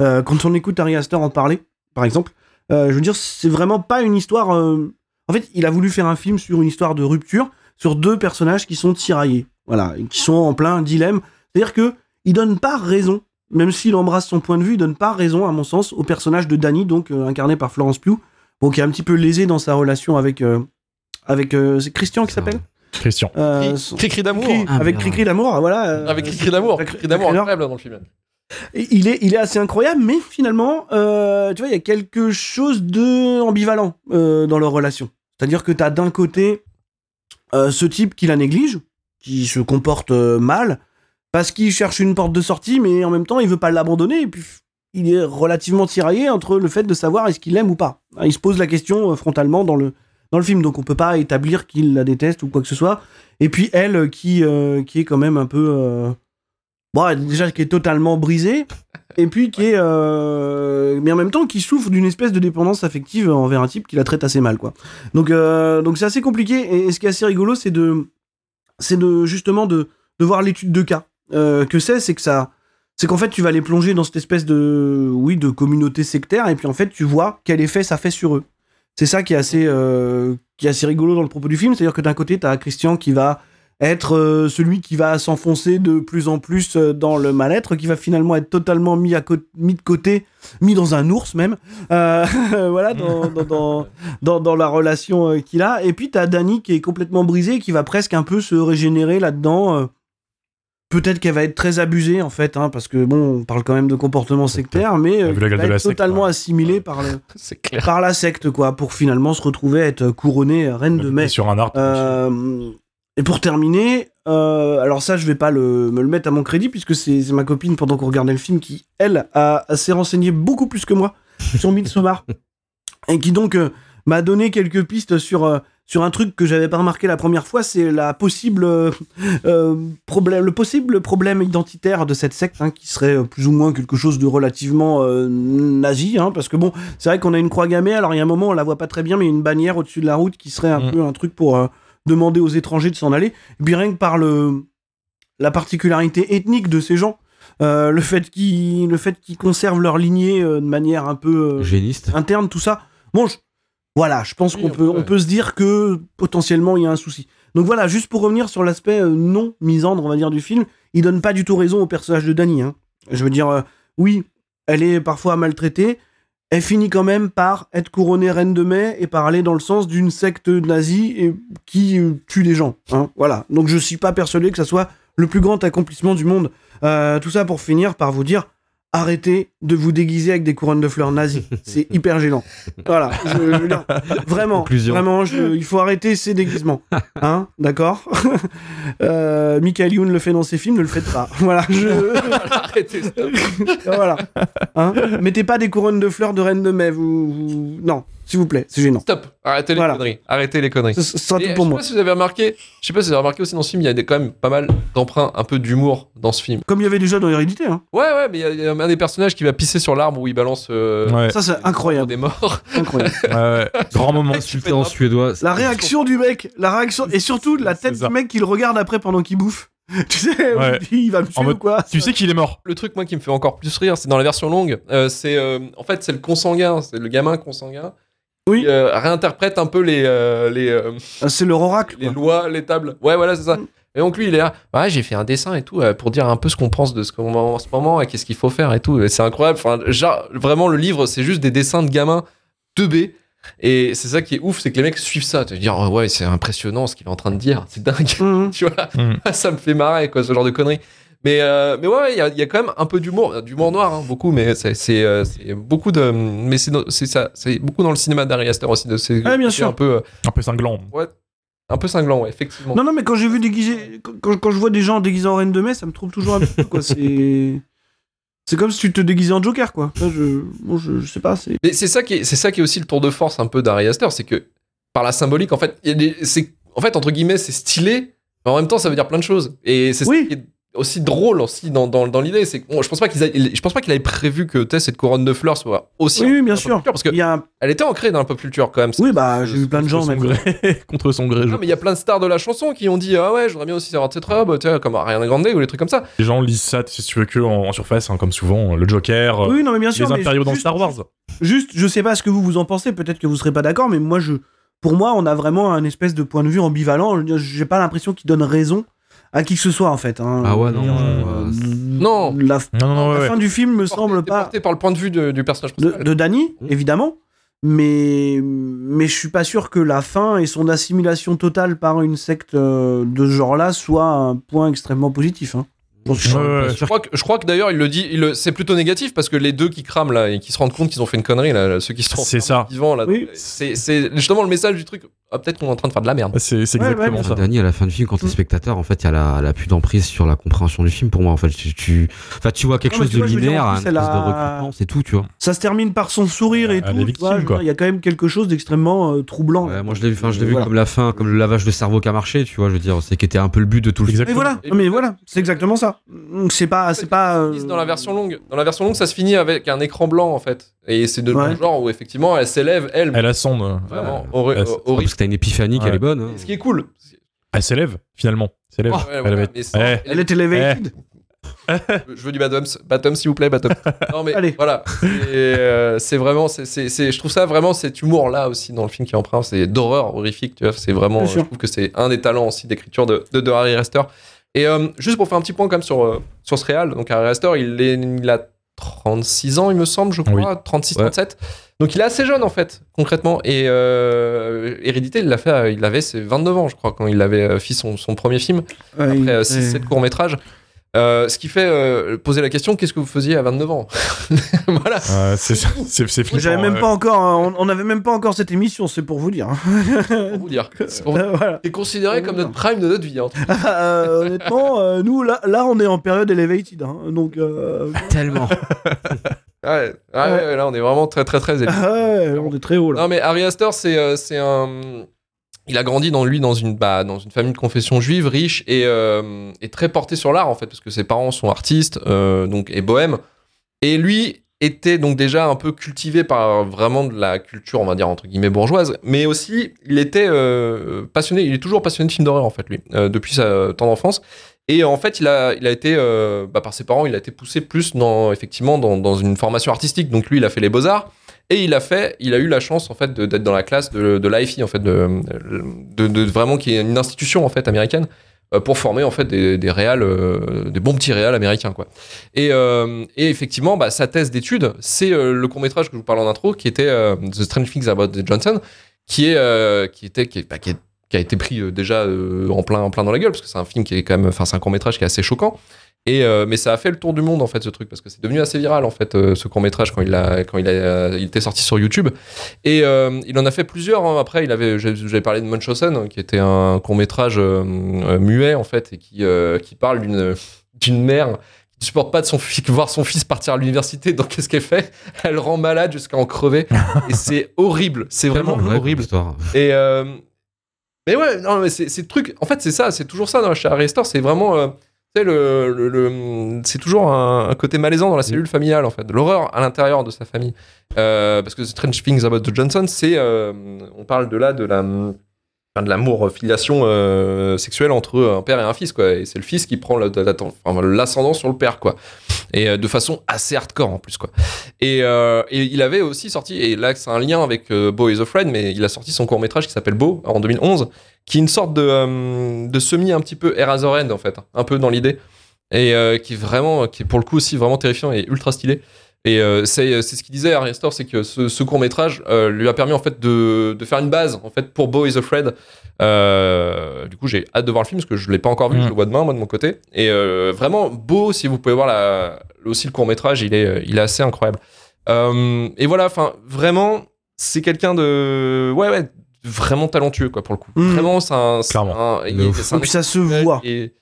Euh, quand on écoute Ari Aster en parler, par exemple, euh, je veux dire, c'est vraiment pas une histoire. euh, En fait, il a voulu faire un film sur une histoire de rupture, sur deux personnages qui sont tiraillés, voilà, et qui sont en plein dilemme. C'est-à-dire que il donne pas raison, même s'il embrasse son point de vue, il donne pas raison, à mon sens, au personnage de Danny, donc euh, incarné par Florence Pugh, bon, qui est un petit peu lésé dans sa relation avec avec euh, c'est Christian qui s'appelle? Christian. Euh, Cri-cri d'amour. Cri- Ah, avec merde. Cricri d'amour, voilà. euh, Avec cri-cri d'amour. Cri-cri d'amour incroyable dans le film. Il est, assez incroyable, mais finalement, euh, tu vois, il y a quelque chose de ambivalent euh, dans leur relation. C'est-à-dire que tu as d'un côté euh, ce type qui la néglige, qui se comporte mal, parce qu'il cherche une porte de sortie, mais en même temps, il veut pas l'abandonner, et puis il est relativement tiraillé entre le fait de savoir est-ce qu'il l'aime ou pas. Hein, Il se pose la question frontalement dans le, film, donc on peut pas établir qu'il la déteste ou quoi que ce soit. Et puis elle, qui est quand même un peu... Bon, déjà, qui est totalement brisée, et puis qui est... euh, mais en même temps, qui souffre d'une espèce de dépendance affective envers un type qui la traite assez mal, quoi. Donc, euh, donc c'est assez compliqué, et, ce qui est assez rigolo, c'est de... C'est de, justement, de, de voir l'étude de cas. Euh, que c'est, c'est que ça... C'est qu'en fait, tu vas les plonger dans cette espèce de... Oui, de communauté sectaire, et puis en fait, tu vois quel effet ça fait sur eux. C'est ça qui est assez, qui est assez rigolo dans le propos du film, c'est-à-dire que d'un côté, tu as Christian qui va être euh, celui qui va s'enfoncer de plus en plus euh, dans le mal-être, qui va finalement être totalement mis, à mis de côté, mis dans un ours même, euh, voilà, dans, dans, dans, la relation qu'il a. Et puis, tu as Danny qui est complètement brisé, qui va presque un peu se régénérer là-dedans. Peut-être qu'elle va être très abusée en fait, hein, parce que bon, on parle quand même de comportement sectaire, mais euh, gueule va être secte, totalement ouais. assimilée par, le, C'est clair. par la secte, quoi, pour finalement se retrouver à être couronnée reine de mai. Sur un arbre. Euh, et pour terminer, euh, alors ça, je vais pas le, me le mettre à mon crédit puisque c'est ma copine pendant qu'on regardait le film qui, elle, a, a- s'est renseignée beaucoup plus que moi sur Midsommar et qui donc euh, m'a donné quelques pistes sur euh, sur un truc que j'avais pas remarqué la première fois, c'est la possible problème, le possible problème identitaire de cette secte hein, qui serait plus ou moins quelque chose de relativement nazi, hein, parce que bon, c'est vrai qu'on a une croix gammée, alors il y a un moment on la voit pas très bien, mais une bannière au-dessus de la route qui serait un Mm. peu un truc pour demander aux étrangers de s'en aller. Et puis rien que par le la particularité ethnique de ces gens, euh, le fait qu'ils le fait qu'ils conservent leur lignée euh, de manière un peu euh, Géniste. interne, tout ça. Bon, je- voilà, je pense Oui, qu'on on peut, peut, on peut se dire que potentiellement il y a un souci. Donc voilà, juste pour revenir sur l'aspect euh, non misandre, on va dire, du film, il donne pas du tout raison au personnage de Dany. hein. Je veux dire, euh, oui, elle est parfois maltraitée, elle finit quand même par être couronnée reine de mai et par aller dans le sens d'une secte nazie et qui tue des gens. hein. Voilà, donc je suis pas persuadé que ça soit le plus grand accomplissement du monde. Euh, tout ça pour finir par vous dire, arrêtez de vous déguiser avec des couronnes de fleurs nazies. C'est hyper gênant. Voilà. Je, je veux dire, vraiment, Conclusion. vraiment, je- il faut arrêter ces déguisements. Hein, d'accord? Euh, Michael Youn le fait dans ses films, ne le faites pas. Voilà. Je... Arrêtez, stop. voilà. Hein Mettez pas des couronnes de fleurs de reine de mai. Vous, vous- non, s'il vous plaît, c'est gênant. Stop. Arrêtez les Voilà. conneries. Arrêtez les conneries. Ce ce sera Et, tout pour je sais moi. pas si vous avez remarqué, je sais pas si vous avez remarqué aussi dans ce film, il y a des, quand même pas mal d'emprunts un peu d'humour dans ce film. Comme il y avait déjà dans Hérédité. Hein. Ouais, ouais, mais il y a- il y, a un des personnages qui va pisser sur l'arbre où il balance euh, Ouais. Ça, c'est incroyable. des morts. incroyable. Grand moment. Insulté en suédois. La réaction du mec, la réaction, et surtout la tête du mec qui le regarde après pendant qu'il bouffe. Tu sais, Ouais. il va me tuer mode- ou quoi Tu sais qu'il est mort. Le truc, moi, qui me fait encore plus rire, c'est dans la version longue. euh, c'est euh, en fait, c'est le consanguin, c'est le gamin consanguin. Oui. Qui, euh, réinterprète un peu les euh, les, euh, Ah, C'est leur oracle. les quoi. lois, les tables. Ouais, voilà, c'est ça. Mm. Et donc lui, il est là. Ouais, j'ai fait un dessin et tout euh, pour dire un peu ce qu'on pense de ce qu'on en ce moment et qu'est-ce qu'il faut faire et tout. C'est incroyable. Enfin, genre, vraiment, le livre, c'est juste des dessins de gamins 2B. Et c'est ça qui est ouf, c'est que les mecs suivent ça. Tu vas dire, oh, ouais, c'est impressionnant ce qu'il est en train de dire. C'est dingue. Mhm. tu vois, Mm. ça me fait marrer, quoi, ce genre de conneries. Mais, euh, mais ouais, il y, a- il y a quand même un peu d'humour, d'humour noir, hein, beaucoup, mais c'est c'est, euh, c'est beaucoup de, mais c'est dans- c'est ça, c'est beaucoup dans le cinéma d'Ari Aster aussi, de ces Ouais, bien côtés sûr. un peu, euh, Un peu cinglant. ouais, un peu cinglant, ouais, effectivement. Non, non, mais quand j'ai vu déguisé, quand, quand je vois des gens déguisés en reine de mai, ça me trouve toujours un peu quoi. C'est, c'est comme si tu te déguisais en Joker, quoi. Je, bon, je, je sais pas. C'est. Mais c'est ça qui est, c'est ça qui est aussi le tour de force un peu d'Ari Aster, c'est que par la symbolique, en fait, c'est, en fait, entre guillemets, c'est stylé, mais en même temps, ça veut dire plein de choses. Et c'est Oui. ça qui est aussi drôle aussi dans, dans, dans l'idée, c'est bon, je pense pas qu'ils je pense pas qu'il avait prévu que tu sais, cette couronne de fleurs soit aussi Oui, oui, en bien sûr. culture, parce que Il y a un- elle était ancrée dans la pop culture quand même. Oui, bah, j'ai vu plein de gens, même. gré. Contre son gré. Non, mais il y a plein de stars de la chanson qui ont dit ah ouais, je voudrais bien aussi avoir cette robe, tu comme Ariana Grande ou les trucs comme ça. Les gens lisent ça, si tu veux, que en, en surface, hein, comme souvent, le Joker, Oui, non, mais bien sûr. les impériaux dans juste- Star Wars. Juste, je sais pas ce que vous vous en pensez. Peut-être que vous serez pas d'accord, mais moi, je, pour moi, on a vraiment un espèce de point de vue ambivalent. J'ai pas l'impression qu'il donne raison à qui que ce soit, en fait. hein. Ah ouais, non. Euh, Non. La, Non, non, non, la ouais, fin ouais. du film me Porté- semble pas. porté par le point de vue de- du personnage de, principal. de Danny, Mmh. évidemment. Mais, mais je suis pas sûr que la fin et son assimilation totale par une secte euh, de ce genre-là soit un point extrêmement positif. Hein. Ouais. Je crois que, je crois que d'ailleurs il le dit, il le- c'est plutôt négatif parce que les deux qui crament là et qui se rendent compte qu'ils ont fait une connerie là, ceux qui sont C'est ça. vivants là, Oui. c'est c'est justement le message du truc. Ah, peut-être qu'on est en train de faire de la merde. C'est c'est Ouais, ouais, exactement bien ça. Dany, à la fin du film, quand t'es Mm. spectateur, en fait, il y a la, elle a plus d'emprise sur la compréhension du film pour moi. En fait, tu, tu, tu vois quelque Non, mais chose tu de vois, linéaire, un espèce elle de a- recrutement, c'est tout, tu vois. Ça se termine par son sourire et Elle tout. Il y a quand même quelque chose d'extrêmement euh, troublant. Ouais, moi, je l'ai vu, enfin, je l'ai vu Voilà. comme la fin, comme le lavage de cerveau qui a marché, tu vois. Je veux dire, c'est qui était un peu le but de tout le film. Exactement. voilà, mais voilà, c'est exactement ça. C'est pas, c'est pas. euh, Dans la version longue, dans la version longue, ça se finit avec un écran blanc en fait, et c'est de Ouais. genre où effectivement elle s'élève, elle, Elle ascende. vraiment euh, elle- horrible. T'as une épiphanie qui Ouais. elle est bonne. hein. Ce qui est cool. Elle s'élève, finalement. S'élève. Elle mais c'est- Eh, Elle est elevated. Je veux du bottoms, bottom s'il vous plaît, bottom. Non mais Allez. voilà, c'est euh, c'est vraiment, c'est, je trouve ça vraiment cet humour là aussi dans le film qui est empreint, c'est d'horreur horrifique, tu vois, c'est vraiment, euh, je trouve que c'est un des talents aussi d'écriture de, de, de Harry Rester. Et euh, juste pour faire un petit point quand même sur, euh, sur ce réal, donc Harry Rester, il, est, il a 36 ans il me semble, je crois, 36, Ouais. 37. Donc il est assez jeune en fait, concrètement. Et euh, Hérédité, il l'a fait, euh, il avait ses 29 ans je crois quand il avait euh, fait son, son premier film Ouais, après il- 6-7 courts-métrages. Euh, ce qui fait euh, poser la question qu'est-ce que vous faisiez à 29 ans Voilà. Ouais, c'est c'est- c'est flippant. J'avais même ouais. pas encore, on on avait même pas encore cette émission, c'est pour vous dire. Pour vous dire. C'est pour vous- Euh, voilà. C'est considéré comme notre prime de notre vie. hein. Euh, honnêtement, euh, nous là, là, on est en période elevated, hein, donc. euh, Tellement. Ouais, Ah ouais, ouais, là on est vraiment très très très élevé. ah ouais, on est très haut là. Non mais Harry Astor c'est euh, c'est un il a grandi dans lui dans une bah, dans une famille de confession juive riche et, euh, très porté sur l'art en fait parce que ses parents sont artistes euh, donc et bohème et lui était donc déjà un peu cultivé par vraiment de la culture on va dire entre guillemets bourgeoise mais aussi il était euh, passionné il est toujours passionné de films d'horreur en fait lui depuis sa temps d'enfance et en fait il a il a été bah, par ses parents il a été poussé plus dans effectivement dans, dans une formation artistique. Donc lui il a fait les beaux arts et il a fait, il a eu la chance en fait d'être dans la classe de, l'IFI en fait, de, de, de- vraiment qui est une institution en fait américaine euh, pour former en fait des, des réals, euh, des bons petits réals américains quoi. Et, euh, et effectivement, bah, sa thèse d'étude, c'est le court métrage que je vous parle en intro, qui était The Strange Things About Johnson, qui est, qui était, qui bah, qui est qui a été pris euh, déjà euh, en plein en plein dans la gueule parce que c'est un film qui est quand même enfin c'est un court métrage qui est assez choquant. Et euh, mais ça a fait le tour du monde en fait ce truc parce que c'est devenu assez viral en fait euh, ce court métrage quand il a quand il a il était sorti sur YouTube. Et euh, il en a fait plusieurs hein. après il avait j'avais parlé de Munchausen qui était un court métrage muet en fait et qui qui parle d'une d'une mère qui supporte pas de son fils voir son fils partir à l'université. Donc qu'est-ce qu'elle fait? Elle rend malade jusqu'à en crever. Et c'est horrible. C'est vraiment horrible. histoire. et mais ouais, non, mais c'est le truc. En fait, c'est ça, c'est toujours ça dans chez Harry Store. C'est vraiment, euh, tu sais, le, le- le- c'est toujours un, un côté malaisant dans la cellule familiale en fait, l'horreur à l'intérieur de sa famille. Euh, parce que Strange Things About the Johnson, c'est, euh, on parle de là de la enfin, de l'amour euh, filiation sexuelle entre un père et un fils quoi et c'est le fils qui prend l'ascendant sur le père quoi et euh, de façon assez hardcore en plus quoi. Et, euh, et il avait aussi sorti et là c'est un lien avec euh, Beau is a Friend mais il a sorti son court métrage qui s'appelle Beau en 2011 qui est une sorte de, semi un petit peu Eraserhead en fait un peu dans l'idée. Et qui est vraiment qui est pour le coup aussi vraiment terrifiant et ultra stylé et euh, c'est c'est ce qu'il disait Harry Astor, c'est que ce, ce court métrage lui a permis en fait de, de faire une base en fait pour Beau is Afraid. Euh, du coup, j'ai hâte de voir le film parce que je l'ai pas encore vu, Mm. je le vois demain moi de mon côté. Et euh, vraiment Beau, si vous pouvez voir la, aussi le court métrage, il est il est assez incroyable. Euh, et voilà, enfin vraiment, c'est quelqu'un de ouais ouais vraiment talentueux quoi pour le coup. Mm. Vraiment, c'est un, c'est Clairement. un- il- De ouf. c'est un Et puis ça se voit. et-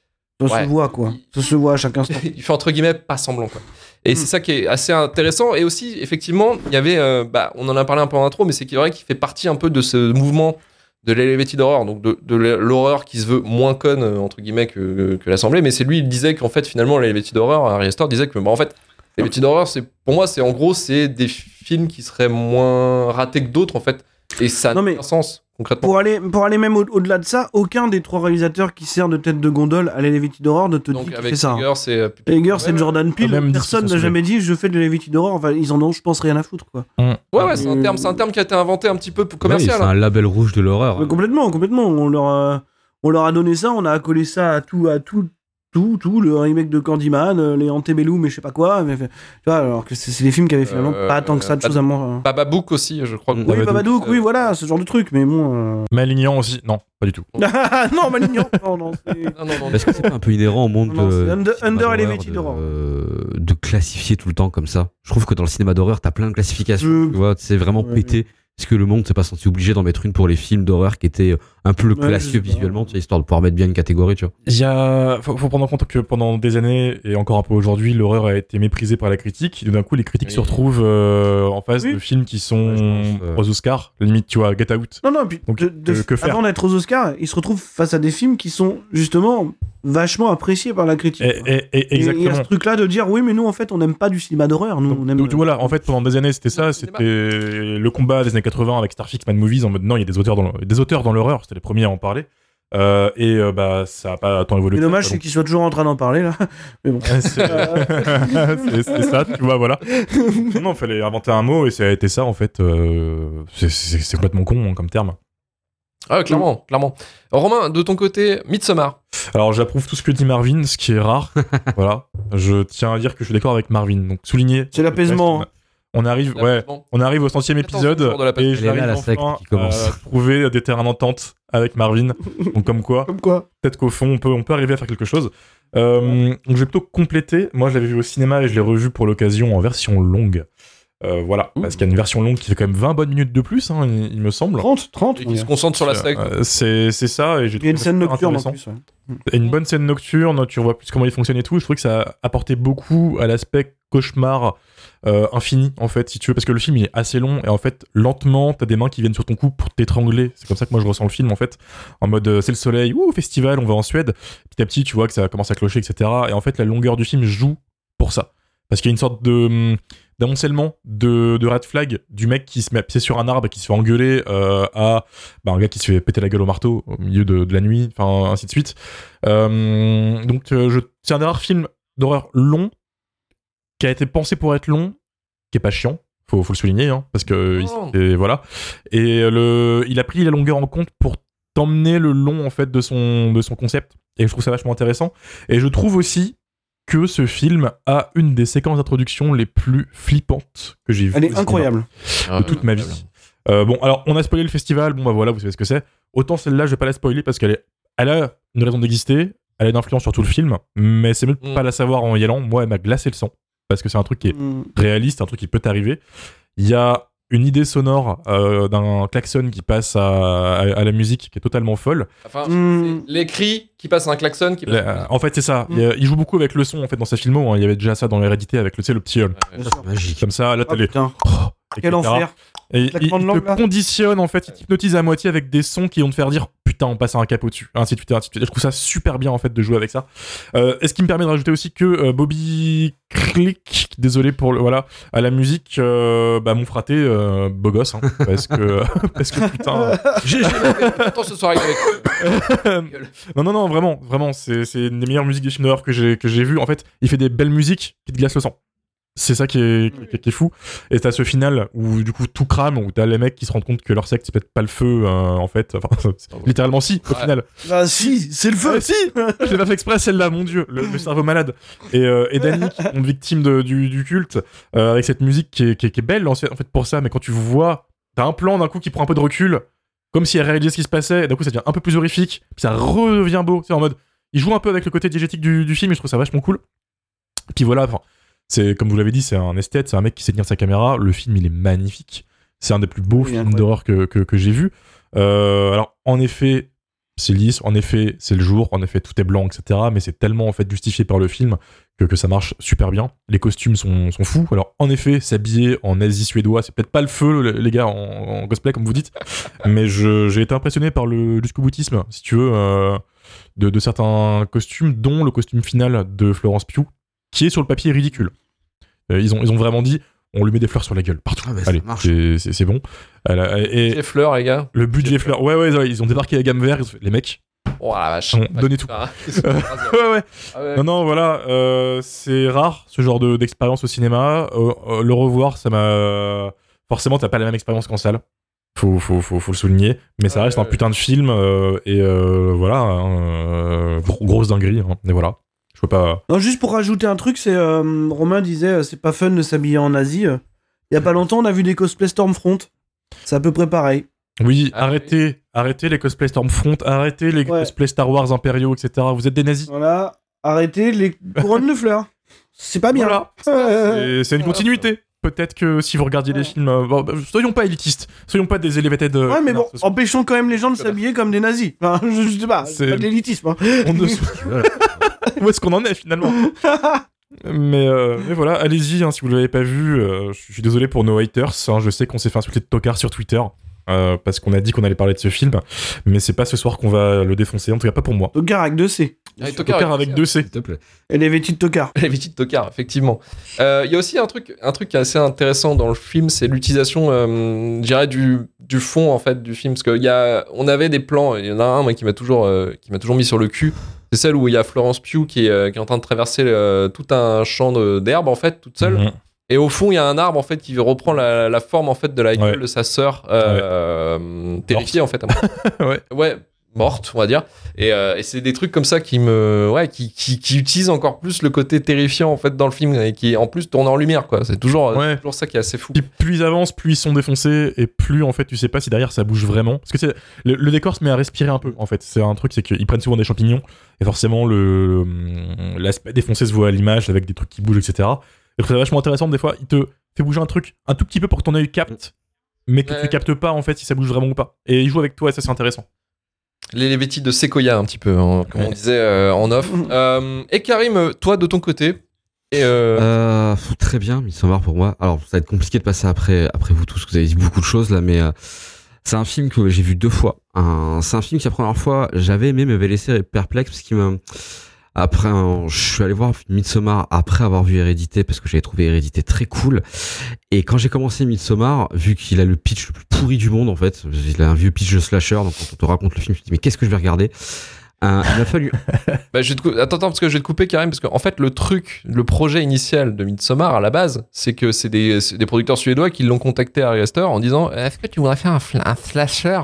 Ça Ouais. se voit, quoi. Ça se voit à chaque instant. il fait entre guillemets pas semblant quoi. Et Mm. c'est ça qui est assez intéressant. Et aussi effectivement il y avait euh, bah, on en a parlé un peu en intro mais c'est vrai qu'il fait partie un peu de ce mouvement de l'elevated horror donc de, de l'horreur qui se veut moins conne euh, entre guillemets que, que l'assemblée. Mais c'est lui il disait qu'en fait finalement l'elevated horror Harry Astor disait que bah, en fait l'elevated horror c'est pour moi c'est en gros c'est des films qui seraient moins ratés que d'autres en fait et ça n'a aucun sens concrètement Pour aller, pour aller même au- au-delà de ça, aucun des trois réalisateurs qui sert de tête de gondole à l'Elevated Horror ne te dit donc qu'il avec fait ça. hein. Tiger c'est euh, Hager, c'est Ouais, Jordan Peele. même dit Personne n'a jamais dit je fais de l'Elevated Horror. Enfin, ils en ont, je pense, rien à foutre, quoi. ouais ouais c'est un Euh, terme c'est un terme qui a été inventé un petit peu Ouais, commercial c'est hein. un label rouge de l'horreur. Complètement, complètement. On leur, a, on leur a donné ça, on a accolé ça à tout, à tout, tout, tout, le remake de Candyman, euh, les Antebellum et je sais pas quoi. Mais, tu vois, alors que c'est des films qui avaient finalement Euh, pas tant que ça de euh, choses à moi. Bababook aussi je crois Oui, Oui, Babadook, Babadook, oui, euh, voilà, ce genre de truc. Mais bon. Malignan aussi Non, pas du tout. euh, non, Malignan. non, non, Non, non, Est-ce que c'est pas un peu inhérent au monde Non, de, under- under de, euh, de classifier tout le temps comme ça? Je trouve que dans le cinéma d'horreur, t'as plein de classifications. Je- Tu vois, c'est vraiment Ouais. pété. Est-ce que le monde s'est pas senti obligé d'en mettre une pour les films d'horreur qui étaient un peu le Ouais, classieux visuellement, tu sais, histoire de pouvoir mettre bien une catégorie, tu vois? Il y a, faut, faut prendre en compte que pendant des années et encore un peu aujourd'hui, l'horreur a été méprisée par la critique. Et d'un coup, les critiques Oui. se retrouvent euh, en face Oui. de films qui sont pense, euh. aux Oscars, limite, tu vois, Get Out. Non, non, puis Donc, de- de- que- que faire? avant d'être aux Oscars, ils se retrouvent face à des films qui sont justement vachement appréciés par la critique. Et, Il y a ce truc-là de dire oui, mais nous en fait on n'aime pas du cinéma d'horreur. Nous Donc, on aime. donc, voilà, en fait, pendant des années, c'était ça, c'était le combat des années 80 avec Starfix Man Movies en mode non, il y a des auteurs dans le- des auteurs dans l'horreur, c'était les premiers à en parler. Euh, et euh, bah, ça a pas tant évolué. Le que ça, dommage c'est qu'ils soient toujours en train d'en parler là. Mais bon. c'est ça, tu vois, voilà. Non, non, fallait inventer un mot et ça a été ça, en fait. euh, c'est complètement con hein, comme terme. Ah, clairement, clairement. Romain, de ton côté, Midsommar. Alors j'approuve tout ce que dit Marvin, ce qui est rare. voilà. Je tiens à dire que je suis d'accord avec Marvin. Donc souligner. C'est l'apaisement. On arrive, ouais, on arrive au centième 14 épisode et j'arrive là, la secte enfin qui commence. à trouver des terrains d'entente avec Marvin. Donc comme quoi, Comme quoi. peut-être qu'au fond on peut, on peut arriver à faire quelque chose. Euh, donc je vais plutôt compléter. Moi je l'avais vu au cinéma et je l'ai revu pour l'occasion en version longue. Euh, voilà, Ouh. parce qu'il y a une version longue qui fait quand même 20 bonnes minutes de plus, hein, il, il me semble. 30, 30. Et qui se concentre sur la secte. Euh, c'est c'est ça et j'ai Il y a une trouvé ça scène nocturne en intéressant. plus. ouais. Et une bonne scène nocturne, tu vois plus comment il fonctionne et tout. Je trouve que ça a apporté beaucoup à l'aspect cauchemar euh, infini, en fait, si tu veux, parce que le film il est assez long et en fait, lentement, t'as des mains qui viennent sur ton cou pour t'étrangler. C'est comme ça que moi je ressens le film, en fait, en mode euh, c'est le soleil, ouh, festival, on va en Suède. Petit à petit, tu vois que ça commence à clocher, etc. Et en fait, la longueur du film joue pour ça. Parce qu'il y a une sorte de hum, d'amoncellement de, de red flag du mec qui se met à pisser sur un arbre et qui se fait engueuler euh, à bah, un gars qui se fait péter la gueule au marteau au milieu de, de la nuit, enfin ainsi de suite. Euh, donc euh, je, c'est un des rares films d'horreur long qui a été pensé pour être long, qui est pas chiant. Faut, faut le souligner, hein, parce que Oh. il- et voilà. Et le, il a pris la longueur en compte pour t'emmener le long en fait de son de son concept. Et je trouve ça vachement intéressant. Et je trouve aussi que ce film a une des séquences d'introduction les plus flippantes que j'ai vues. Elle est incroyable. de toute ma vie. Euh, bon, alors on a spoilé le festival, bon bah voilà, vous savez ce que c'est. Autant celle-là, je vais pas la spoiler parce qu'elle est, elle a une raison d'exister, elle a une influence sur tout le film, mais c'est mieux de Mm. pas la savoir en y allant. Moi, elle m'a glacé le sang parce que c'est un truc qui est Mm. réaliste, un truc qui peut t'arriver. Il y a une idée sonore euh, d'un klaxon qui passe à, à- à la musique qui est totalement folle. Enfin, les cris qui passent un klaxon qui La- passe- en fait, c'est ça. Mm. Il, y a- il joue beaucoup avec le son en fait dans sa filmo. hein. Il y avait déjà ça dans l'hérédité avec le, tu sais, le petit euh, Ouais. Magique. comme ça. Là, Oh, t'as les- oh, quel enfer. Et il, te là. conditionne en fait, il t'hypnotise à moitié avec des sons qui vont te faire dire putain on passe à un cap au-dessus, ainsi de suite, ainsi de suite. Je trouve ça super bien en fait de jouer avec ça. Euh, et ce qui me permet de rajouter aussi que euh, Bobby Click, désolé pour le voilà, à la musique, euh, bah mon fraté euh, beau gosse, hein, parce que parce que putain. Attends ce soir avec non non non vraiment vraiment c'est c'est une des meilleures musiques des films d'horreur que j'ai que j'ai vu. En fait il fait des belles musiques qui te glacent le sang. C'est ça qui est, qui, est- qui est fou. Et t'as ce final où du coup tout crame, où t'as les mecs qui se rendent compte que leur secte c'est peut-être pas le feu euh, en fait. Enfin, littéralement si au Ouais. final. Ah si, c'est le feu. Ah, si Je l'ai pas fait exprès celle-là, mon dieu, le, le cerveau malade. Et, euh, et Danny, qui tombe victime de- du, du culte, euh, avec cette musique qui est, qui est- qui est belle en fait en fait, pour ça, mais quand tu vois, t'as un plan d'un coup qui prend un peu de recul, comme si elle réalisait ce qui se passait, et d'un coup ça devient un peu plus horrifique, puis ça redevient beau. C'est en mode, il joue un peu avec le côté diégétique du, du film, et je trouve ça vachement cool. Puis voilà, enfin, c'est comme vous l'avez dit, c'est un esthète, c'est un mec qui sait tenir sa caméra. Le film, il est magnifique. C'est un des plus beaux Oui, films d'horreur que, que, que j'ai vu. Euh, alors, en effet, c'est lisse, en effet, c'est le jour, en effet, tout est blanc, etc. Mais c'est tellement en fait justifié par le film que, que ça marche super bien. Les costumes sont, sont fous. Alors, en effet, s'habiller en Asie suédois, c'est peut-être pas le feu, le- les gars, en, en cosplay, comme vous dites. mais j'ai été impressionné par le jusqu'au boutisme, si tu veux, euh, de, de certains costumes, dont le costume final de Florence Pugh, qui est sur le papier ridicule. Euh, ils, ont, ils ont vraiment dit on lui met des fleurs sur la gueule partout. Ah bah, Allez, c'est- c'est bon. A- et les fleurs les gars. le budget fleurs, ouais, ouais, ouais, ils ont débarqué à gamme vert. ils ont fait, Les mecs, Oh la vache. On donnait tout. Ah, ouais, ouais. ouais. Non, non, voilà, euh, c'est rare ce genre de- d'expérience au cinéma. Euh, euh, le revoir, ça m'a. Forcément, t'as pas la même expérience qu'en salle. Faut, faut, faut, faut le souligner. Mais ça Ouais, reste un ouais. putain de film. euh, et euh, voilà, hein, euh, gros- grosse dinguerie. hein, et voilà. Je peux pas. Non, juste pour rajouter un truc, c'est euh, Romain disait euh, c'est pas fun de s'habiller en Asie. euh. Il y a pas longtemps, on a vu des cosplays Stormfront. C'est à peu près pareil. Oui, Ah, arrêtez, arrêtez les cosplays Stormfront, arrêtez les Ouais. cosplays Star Wars impériaux, etc. Vous êtes des nazis. Voilà, arrêtez les couronnes de fleurs. C'est pas bien. Voilà. Euh, C'est une continuité. Peut-être que si vous regardiez les films, euh, bon, bah, soyons pas élitistes, soyons pas des elevated. euh, Ouais, mais bon, ce empêchons quand même les gens de s'habiller comme des nazis. Enfin, je, je sais pas, c'est pas de l'élitisme. hein. on ne Où est-ce qu'on en est finalement? Mais, euh, mais voilà, allez-y hein, si vous l'avez pas vu. euh, je suis désolé pour nos haters. hein, je sais qu'on s'est fait insulter de tocard sur Twitter euh, parce qu'on a dit qu'on allait parler de ce film, mais c'est pas ce soir qu'on va le défoncer. En tout cas, pas pour moi. Tocard avec deux C. Ah, Tocard, Tocard avec deux C. S'il te plaît. Et les vêtis de tocard. Les vêtis de tocard, effectivement. Euh, Il y a aussi un truc, un truc qui est assez intéressant dans le film, c'est l'utilisation, euh, je dirais, du, du fond en fait du film, parce qu'il y a, on avait des plans. Il y en a un moi, qui m'a toujours, euh, qui m'a toujours mis sur le cul. C'est celle où il y a Florence Pugh qui est, euh, qui est en train de traverser euh, tout un champ de- d'herbe en fait, toute seule. Mhm. Et au fond, il y a un arbre en fait qui reprend la, la forme en fait de la gueule Ouais. de sa sœur, euh, terrifiée en fait. Ouais. ouais, morte, on va dire. Et, euh, et c'est des trucs comme ça qui me, ouais, qui, qui, qui utilisent encore plus le côté terrifiant en fait dans le film et qui en plus tourne en lumière quoi. C'est toujours, Ouais. toujours ça qui est assez fou. Puis plus ils avancent, plus ils sont défoncés, et plus en fait tu sais pas si derrière ça bouge vraiment. Parce que c'est le, le décor se met à respirer un peu en fait. C'est un truc, c'est qu'ils prennent souvent des champignons, et forcément le l'aspect défoncé se voit à l'image avec des trucs qui bougent, etc. Et ça vachement intéressant des fois. Il te fait bouger un truc un tout petit peu pour que ton œil capte, mais que Ouais. tu captes pas en fait si ça bouge vraiment ou pas. Et il joue avec toi, et ça c'est intéressant. Les, vêtis de Sequoia un petit peu, hein, comme on disait euh, en off. Euh, et Karim, toi de ton côté, et euh, Euh, très bien, Midsommar pour moi. Alors, ça va être compliqué de passer après, après vous tous, parce que vous avez dit beaucoup de choses là, mais euh, c'est un film que j'ai vu deux fois. C'est un film qui, la première fois, j'avais aimé, m'avait laissé perplexe, parce qu'il me. Après, euh, je suis allé voir Midsommar après avoir vu Hérédité, parce que j'avais trouvé Hérédité très cool. Et quand j'ai commencé Midsommar, vu qu'il a le pitch le plus pourri du monde, en fait, il a un vieux pitch de slasher, donc quand on te raconte le film, tu te dis, mais qu'est-ce que je vais regarder? Euh, Il m'a fallu. bah, attends, attends, parce que je vais te couper Karim, parce qu'en fait le truc, le projet initial de Midsommar à la base, c'est que c'est des, producteurs suédois qui l'ont contacté à Ari Aster en disant Est-ce que tu voudrais faire un, un slasher?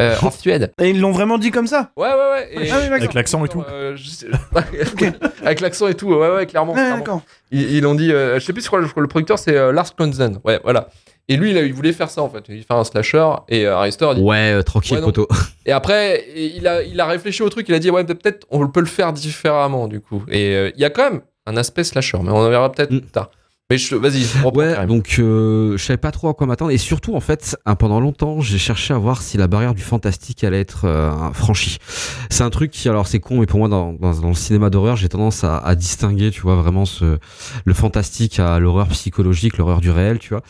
Euh, en Suède Et ils l'ont vraiment dit comme ça Ouais, ouais, ouais. et- Ah oui. Avec l'accent et tout. Euh, je Avec l'accent et tout, ouais, ouais, clairement. Ouais, clairement. d'accord. Ils, ils ont dit, euh, je sais plus, je crois, je crois que le producteur c'est euh, Lars Klonsen. Ouais, voilà. Et lui, il, a- il voulait faire ça en fait. Il voulait faire un slasher. Et euh, Star dit. Ouais, euh, tranquille, Ouais, poteau. Et après, il a, il a réfléchi au truc. Il a dit ouais, peut-être on peut le faire différemment du coup. Et euh, il y a quand même un aspect slasher, mais on en verra peut-être Mm. plus tard. Mais je- vas-y, Ouais, donc euh, je savais pas trop à quoi m'attendre. Et surtout, en fait, hein, pendant longtemps, j'ai cherché à voir si la barrière du fantastique allait être euh, franchie. C'est un truc qui, alors c'est con, mais pour moi, dans, dans, dans le cinéma d'horreur, j'ai tendance à, à distinguer, tu vois, vraiment ce, le fantastique à l'horreur psychologique, l'horreur du réel, tu vois.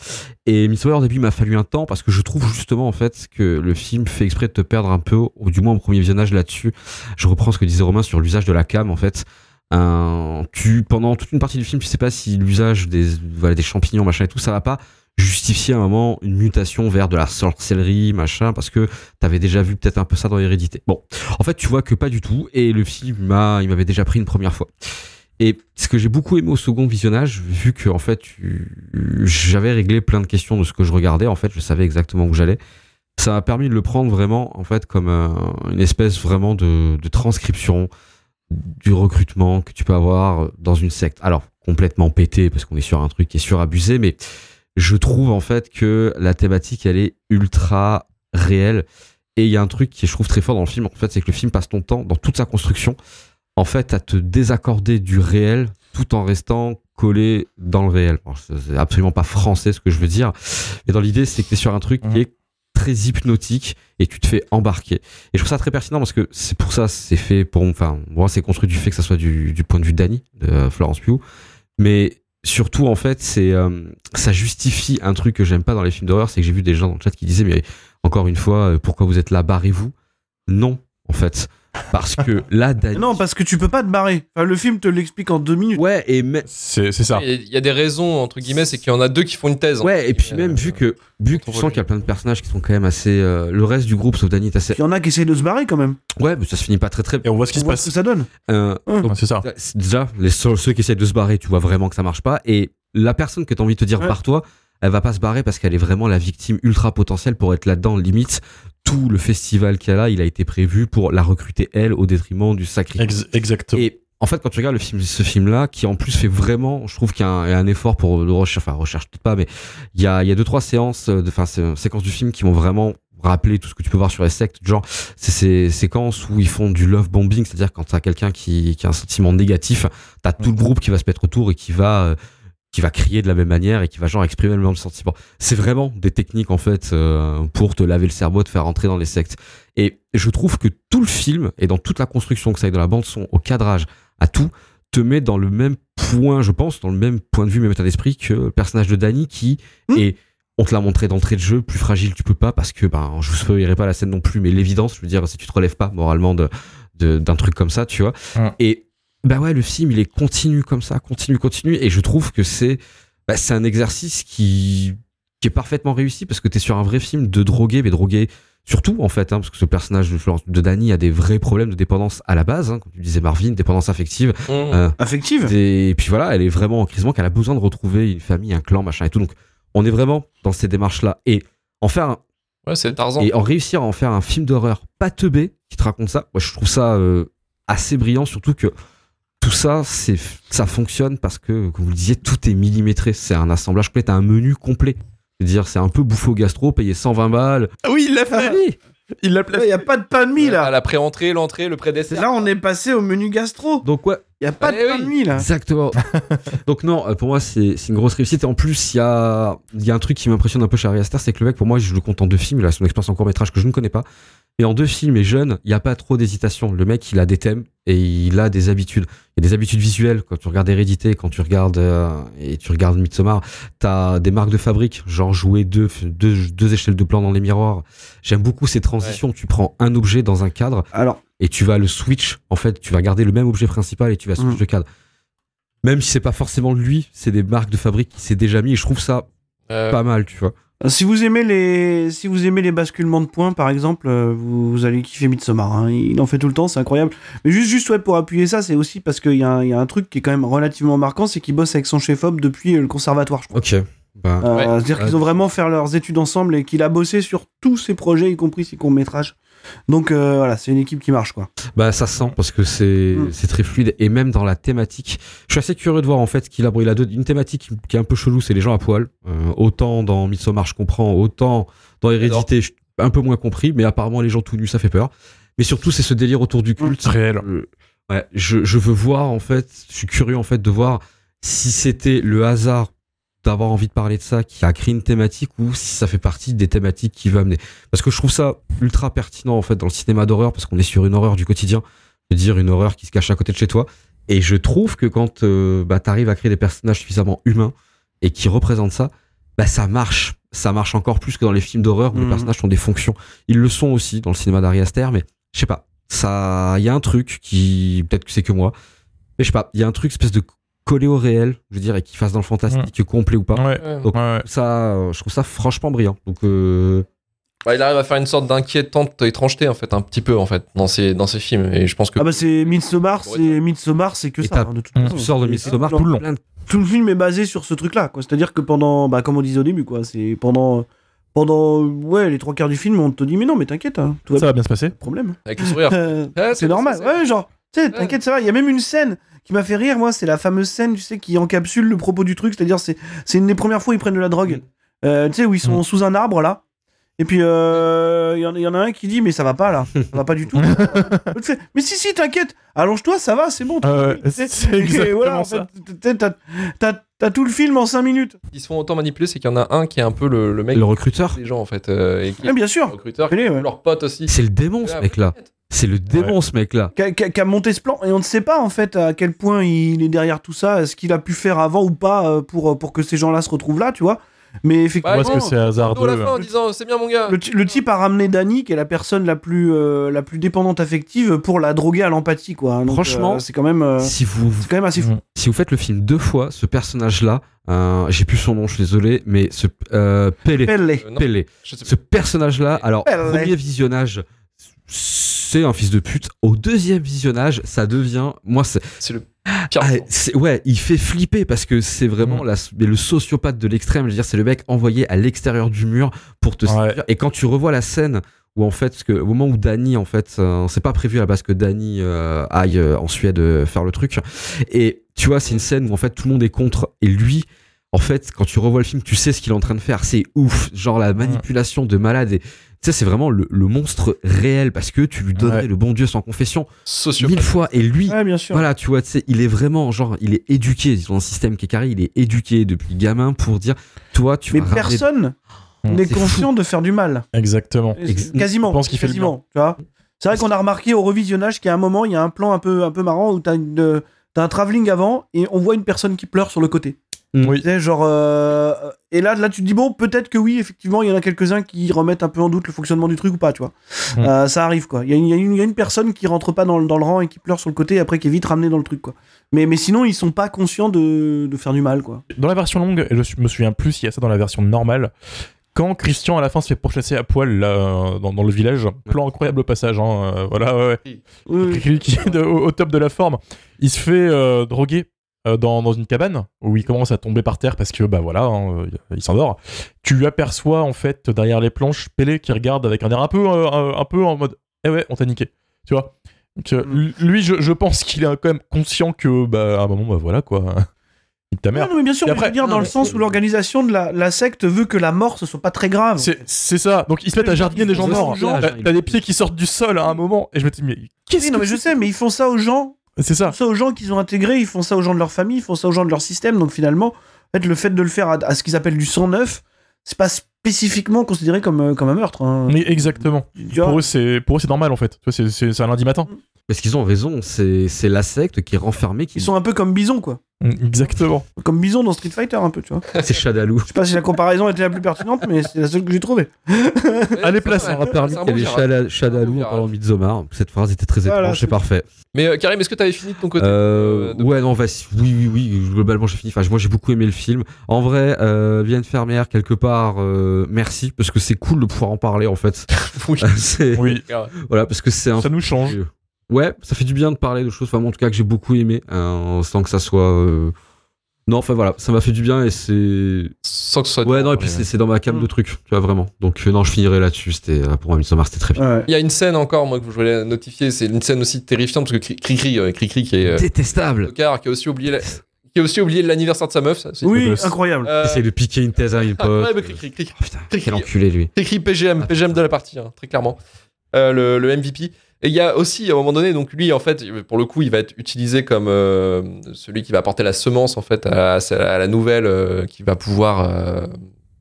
Et Midsommar, au début, il m'a fallu un temps parce que je trouve justement, en fait, que le film fait exprès de te perdre un peu, ou du moins au premier visionnage là-dessus. Je reprends ce que disait Romain sur l'usage de la cam, en fait. Un- tu pendant toute une partie du film, tu sais pas si l'usage des champignons machin et tout, ça va pas justifier à un moment une mutation vers de la sorcellerie machin parce que t'avais déjà vu peut-être un peu ça dans Hérédité. Bon, en fait, tu vois que pas du tout et le film m'a il m'avait déjà pris une première fois. Et ce que j'ai beaucoup aimé au second visionnage, vu que en fait j'avais réglé plein de questions de ce que je regardais, en fait, je savais exactement où j'allais. Ça m'a permis de le prendre vraiment en fait comme euh, une espèce vraiment de transcription du recrutement que tu peux avoir dans une secte. Alors, complètement pété, parce qu'on est sur un truc qui est surabusé, mais je trouve en fait que la thématique, elle est ultra réelle. Et il y a un truc qui je trouve très fort dans le film, en fait, c'est que le film passe ton temps, dans toute sa construction, en fait, à te désaccorder du réel tout en restant collé dans le réel. Bon, c'est absolument pas français ce que je veux dire, mais dans l'idée, c'est que tu es sur un truc qui est très hypnotique et tu te fais embarquer. Et je trouve ça très pertinent parce que c'est pour ça, c'est fait pour, enfin, moi, c'est construit du fait que ça soit du, point de vue d'Annie, de euh, Florence Pugh. Mais surtout, en fait, c'est, euh, ça justifie un truc que j'aime pas dans les films d'horreur, c'est que j'ai vu des gens dans le chat qui disaient, mais encore une fois, euh, pourquoi vous êtes là, barrez-vous? Non, en fait. Parce que là, Dany. Non, parce que tu peux pas te barrer. Enfin, le film te l'explique en deux minutes. Ouais, et mais. C'est c'est ça. Il y a des raisons, entre guillemets, c'est qu'il y en a deux qui font une thèse. Ouais, et puis même vu que, vu que tu sens qu'il y a plein de personnages qui sont quand même assez. euh, le reste du groupe, sauf Dany, est assez. Il y en a qui essayent de se barrer quand même. Ouais, mais ça se finit pas très très Et on voit ce qui On se voit passe. ce que ça donne. Euh, Ouais. c'est ça. déjà, les seuls- ceux qui essaient de se barrer, tu vois vraiment que ça marche pas. Et la personne que tu as envie de te dire Ouais. par toi, elle va pas se barrer parce qu'elle est vraiment la victime ultra potentielle pour être là-dedans. Limite, tout le festival qu'il y a là, il a été prévu pour la recruter elle au détriment du sacrifice. Ex- exactement. Et en fait, quand tu regardes le film, ce film-là, qui en plus fait vraiment, je trouve qu'il y a un, il y a un effort pour le recherche, enfin recherche peut-être pas, mais il y a, il y a deux trois séances, euh, de- enfin sé- séquences du film qui m'ont vraiment rappelé tout ce que tu peux voir sur les sectes. Genre, c'est ces séquences où ils font du love bombing, c'est-à-dire quand t'as quelqu'un qui, qui a un sentiment négatif, t'as tout le groupe qui va se mettre autour et qui va euh, qui va crier de la même manière et qui va genre exprimer le même sentiment. C'est vraiment des techniques en fait euh, pour te laver le cerveau, te faire rentrer dans les sectes. Et je trouve que tout le film et dans toute la construction que ça ait dans la bande son, au cadrage, à tout, te met dans le même point, je pense, dans le même point de vue, même état d'esprit que le personnage de Danny qui Hmm. est on te l'a montré d'entrée de jeu, plus fragile tu peux pas parce que ben je vous spoilerai pas la scène non plus, mais l'évidence, je veux dire, si tu te relèves pas moralement de de- d'un truc comme ça, tu vois. Et bah ouais, le film il est continu comme ça, continue, continue, et je trouve que c'est bah, c'est un exercice qui qui est parfaitement réussi parce que t'es sur un vrai film de drogué, mais drogué surtout en fait, hein, parce que ce personnage de Florence de Danny a des vrais problèmes de dépendance à la base, hein, comme tu disais Marvin, dépendance affective. Mmh. Euh, Affective? des- Et puis voilà, elle est vraiment en crise manque, elle a besoin de retrouver une famille, un clan, machin et tout. Donc on est vraiment dans ces démarches-là. Et en faire un- Ouais, c'est Tarzan. et en réussir à en faire un film d'horreur pas teubé qui te raconte ça, moi je trouve ça euh, assez brillant, surtout que tout ça, c'est ça fonctionne parce que, comme vous le disiez, tout est millimétré. C'est un assemblage complet, t'as un menu complet. Je veux dire, c'est un peu bouffo gastro, payer 120 balles. Ah oui, il l'a fait. Oui. Il l'a Il y a pas de pain de mie À là. la pré-entrée, l'entrée, le pré-dessert. Là, on est passé au menu gastro. Donc ouais, Il y a pas Eh de pain oui. de mie là. Exactement. Donc non, euh, pour moi c'est c'est une grosse réussite. Et en plus, il y a, il y a un truc qui m'impressionne un peu chez Ari Aster, c'est que le mec, pour moi, je le compte en deux films. Il a son expérience en court métrage que je ne connais pas. Et en deux films et jeune, il n'y a pas trop d'hésitation. Le mec, il a des thèmes et il a des habitudes. Il y a des habitudes visuelles. Quand tu regardes Hérédité, quand tu regardes euh, et tu regardes Midsommar, t'as des marques de fabrique, genre jouer deux, deux, deux échelles de plan dans les miroirs. J'aime beaucoup ces transitions. Tu prends un objet dans un cadre Alors, et tu vas le switch. En fait, tu vas garder le même objet principal et tu vas switch Mm. de cadre. Même si c'est pas forcément lui, c'est des marques de fabrique qui s'est déjà mis et je trouve ça Euh, pas mal, tu vois. Si vous aimez les, si vous aimez les basculements de points, par exemple, euh, vous, vous allez kiffer Midsommar. hein. Il en fait tout le temps, c'est incroyable. Mais juste, juste ouais, pour appuyer ça, c'est aussi parce qu'il y, a un- il y a un truc qui est quand même relativement marquant, c'est qu'il bosse avec son chef-op depuis euh, le conservatoire, je crois. Ok. Bah, Euh, Ouais. C'est-à-dire Ouais. qu'ils ont vraiment fait leurs études ensemble et qu'il a bossé sur tous ses projets, y compris ses courts-métrages. Donc euh, voilà, c'est une équipe qui marche, quoi. Bah ça se sent parce que c'est Mm. c'est très fluide et même dans la thématique. Je suis assez curieux de voir en fait qu'il a, il a deux- une thématique qui est un peu chelou, c'est les gens à poil. Euh, autant dans Midsommar je comprends, autant dans Hérédité je- un peu moins compris, mais apparemment les gens tout nus ça fait peur. Mais surtout c'est ce délire autour du culte. Réel. Euh, ouais, je, je veux voir en fait, je suis curieux en fait de voir si c'était le hasard d'avoir envie de parler de ça qui a créé une thématique ou si ça fait partie des thématiques qui va amener. Parce que je trouve ça ultra pertinent en fait dans le cinéma d'horreur parce qu'on est sur une horreur du quotidien, je veux dire une horreur qui se cache à côté de chez toi. Et je trouve que quand euh, bah, t'arrives à créer des personnages suffisamment humains et qui représentent ça, bah ça marche. Ça marche encore plus que dans les films d'horreur où les Mhm. personnages ont des fonctions. Ils le sont aussi dans le cinéma d'Ari Aster, mais je sais pas. Ça, il y a un truc qui, peut-être que c'est que moi, mais je sais pas. Il y a un truc espèce de collé au réel, je veux dire, et qui fasse dans le fantastique complet ou pas. Ouais. Donc, Ouais. ça, euh, je trouve ça franchement brillant. Donc, euh, Bah, il arrive à faire une sorte d'inquiétante étrangeté, en fait, un petit peu, en fait, dans ses, dans ses films. Et je pense que. Ah bah c'est Midsommar, c'est Midsommar, c'est que Et ça. hein, de toute façon. tu sors de Midsommar tout le long. de- tout le film est basé sur ce truc-là, quoi. C'est-à-dire que pendant, bah, comme on disait au début, quoi, c'est pendant, pendant, ouais, les trois quarts du film, on te dit, mais non, mais t'inquiète, hein, tout va Ça va bien se passer. pas de problème. Avec le sourire. Euh, Ah, c'est normal. Ouais, genre, t'inquiète, ça va. Il y a même une scène qui m'a fait rire, moi, c'est la fameuse scène, tu sais, qui encapsule le propos du truc. C'est-à-dire, c'est, c'est une des premières fois où ils prennent de la drogue. Euh, tu sais, où ils sont Mm. sous un arbre, là. Et puis, euh, il y, en- il y en a un qui dit, mais ça va pas, là. Ça va pas du tout. Fait, mais si, si, t'inquiète. Allonge-toi, ça va, c'est bon. Ah c'est exactement voilà, ça. t'as- t'as- tout le film en 5 minutes. Ils se font autant manipuler, c'est qu'il y en a un qui est un peu le, le mec. Le recruteur. des gens, en fait. euh, et qui Ah, bien le sûr. recruteur, qui ouais. leur pote aussi. C'est le démon, ce mec-là. C'est le démon, ce mec-là. Qui a, monté ce plan. Et on ne sait pas, en fait, à quel point il est derrière tout ça. Ce qu'il a pu faire avant ou pas euh, pour, pour que ces gens-là se retrouvent là, tu vois? Mais effectivement. Ou est-ce que c'est à hasardeux la fin en disant c'est bien mon gars. Le, ti- le type a ramené Dani, qui est la personne la plus, euh, la plus dépendante affective, pour la droguer à l'empathie, quoi. Donc, Franchement, euh, c'est quand même, euh, Si vous, c'est quand même assez fou. si vous faites le film deux fois, ce personnage-là, euh, j'ai plus son nom, je suis désolé, mais ce euh. Euh, non, je sais ce personnage-là, alors premier visionnage, c'est un fils de pute. Au deuxième visionnage, ça devient, moi, c'est, C'est le pire. ah, ouais, il fait flipper parce que c'est vraiment Mm. la, mais le sociopathe de l'extrême. Je veux dire, c'est le mec envoyé à l'extérieur du mur pour te Ouais. Et quand tu revois la scène où en fait, que au moment où Danny, en fait, euh, c'est pas prévu à la base que Danny euh, aille euh, en Suède euh, faire le truc. Et tu vois, c'est une scène où en fait tout le monde est contre et lui. En fait, quand tu revois le film, tu sais ce qu'il est en train de faire. C'est ouf. Genre la manipulation de malade. Et sais, c'est vraiment le, le monstre réel parce que tu lui donnerais Ouais. le bon Dieu sans confession Sociopathe. mille fois. Et lui, Ouais, bien sûr. voilà, tu vois, tu sais, il est vraiment, genre, il est éduqué, dans un système qui est carré, il est éduqué depuis gamin pour dire, toi, tu Mais vas personne Mm. n'est conscient de faire du mal. Exactement. Ex- Quasiment. Je pense qu'il fait le quasiment, tu vois. C'est vrai qu'on a remarqué au revisionnage qu'à un moment, il y a un plan un peu, un peu marrant où t'as une, euh, t'as un travelling avant et on voit une personne qui pleure sur le côté. Oui. Tu sais, genre. euh, Et là, là, tu te dis, bon, peut-être que oui, effectivement, il y en a quelques-uns qui remettent un peu en doute le fonctionnement du truc ou pas, tu vois. Mm. Euh, ça arrive, quoi. Il y, a une- y y a personne qui rentre pas dans, le- dans le rang et qui pleure sur le côté et après qui est vite ramenée dans le truc, quoi. Mais, mais sinon, ils sont pas conscients de, de faire du mal, quoi. Dans la version longue, et je me souviens plus s'il y a ça dans la version normale, quand Christian à la fin se fait pourchasser à poil là, dans, dans le village, plan incroyable au passage, hein, euh, voilà, ouais, ouais. Oui, oui. Qui- qui est de- au, au top de la forme. Il se fait euh, droguer euh, dans, dans une cabane où il commence à tomber par terre parce que bah voilà, hein, euh, il s'endort. Tu lui aperçois en fait derrière les planches Pélé qui regarde avec un air un peu, euh, un, peu en mode eh ouais, on t'a niqué, tu vois? Donc, Mm. lui, je, je pense qu'il est quand même conscient que bah à un moment bah voilà quoi. Nique ta Non, mère. non, mais bien sûr, mais je veux après- dire, dans non, le sens où l'organisation de la, la secte veut que la mort ce soit pas très grave. C'est c'est ça. Donc ils se mettent à jardiner des gens morts. T'as des pieds qui sortent du sol à un moment et je me dis mais qu'est-ce Oui, non, que mais je sais, mais ils font ça aux gens. C'est Ils ça. font ça aux gens qu'ils ont intégrés, ils font ça aux gens de leur famille, ils font ça aux gens de leur système. Donc finalement, en fait, le fait de le faire à, à ce qu'ils appellent du sang neuf, c'est pas spécifiquement considéré comme, euh, comme un meurtre. hein. Mais exactement. Pour eux c'est pour eux c'est normal en fait. C'est- C'est c'est un lundi matin. Parce qu'ils ont raison, c'est c'est la secte qui est renfermée, qui Ils sont un peu comme Bison, quoi. Mm, Exactement. Comme Bison dans Street Fighter, un peu, tu vois. c'est Shadaloo. Je sais pas si la comparaison était la plus pertinente, mais c'est la seule que j'ai trouvée. Allez, place, permis C'est un qu'il y avait Shadaloo en parlant de Midsommar. Cette phrase était très étrange, c'est parfait. Mais euh, Karim, est-ce que t'avais fini de ton côté Euh, euh, ouais, non, vas-y. Oui, oui, oui. Globalement, j'ai fini. Enfin, moi, j'ai beaucoup aimé le film. En vrai, euh, Vienne Fermière, quelque part, merci, parce que c'est cool de pouvoir en parler, en fait. Oui. Voilà, parce que c'est un Ça nous change. Ouais, ça fait du bien de parler de choses, enfin, en tout cas, que j'ai beaucoup aimé, euh, sans que ça soit. euh, Non, enfin voilà, ça m'a fait du bien et c'est. sans que ce soit. Ouais, non, et puis c'est c'est dans ma cam de trucs, tu vois, vraiment. Donc, euh, non, je finirai là-dessus. C'était, euh, pour moi, Midsommar, c'était très bien. Ouais. Il y a une scène encore, moi, que je voulais notifier. C'est une scène aussi terrifiante parce que Cri- Cricri, euh, Cricri qui est. euh, Détestable. qui a aussi oublié. la- Qui a aussi oublié l'anniversaire de sa meuf. ça, c'est- Oui, incroyable. Euh, Essaye de piquer une thèse à une ah, pote. ouais, mais Cricri, Cricri. Oh, putain, Cricri. quel enculé, lui. écrit PGM, PGM de la partie, hein, très clairement. Euh, le, le MVP. Et il y a aussi, à un moment donné, donc lui, en fait, pour le coup, il va être utilisé comme euh, celui qui va apporter la semence, en fait, à, à la nouvelle, euh, qui va pouvoir, euh,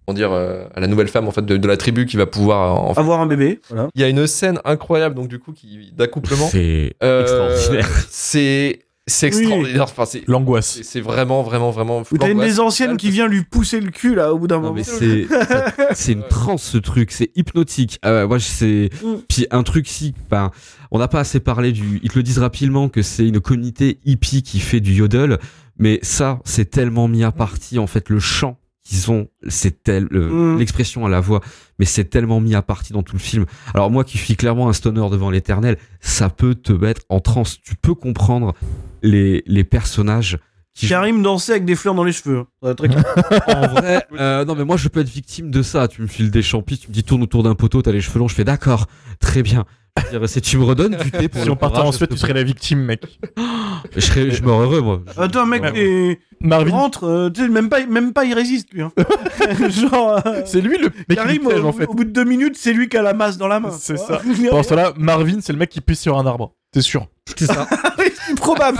comment dire, euh, à la nouvelle femme, en fait, de, de la tribu, qui va pouvoir. en- Avoir un bébé, voilà. Il y a une scène incroyable, donc du coup, qui d'accouplement. C'est Euh, extraordinaire. C'est c'est Oui. extraordinaire. Enfin, c'est L'angoisse. c'est- c'est vraiment, vraiment, vraiment. T'as une des anciennes qui vient lui pousser le cul, là, au bout d'un Non, moment. mais c'est c'est une transe ce truc, c'est hypnotique. Ah moi sais. Mm. Puis un truc si, ben, on n'a pas assez parlé du. Ils te le disent rapidement que c'est une communauté hippie qui fait du yodel, mais ça c'est tellement mis à partie en fait le chant qu'ils ont, c'est tel le- Mm. l'expression à la voix, mais c'est tellement mis à partie dans tout le film. Alors moi qui suis clairement un stoner devant l'éternel, ça peut te mettre en transe. Tu peux comprendre les les personnages qui Karim dansait avec des fleurs dans les cheveux. Très clair. en vrai, euh, non mais moi je peux être victime de ça. Tu me files des champis, tu me dis tourne autour d'un poteau, t'as les cheveux longs, je fais d'accord, très bien. Dire, C'est tu me redonnes du thé pour Si on partait en Suède, je tu serais la victime, mec. Je serais, je meurs heureux moi. Attends, mec, Ouais. et... Marvin, rentre, euh, tu sais, même pas, même pas il résiste, lui. Hein. Genre, euh, c'est lui le mec qui Karim, piège, au, en fait. au bout de deux minutes, c'est lui qui a la masse dans la main. C'est ça. Pendant ce temps-là, Marvin, c'est le mec qui pisse sur un arbre. T'es sûr C'est ça. Oui, c'est probable.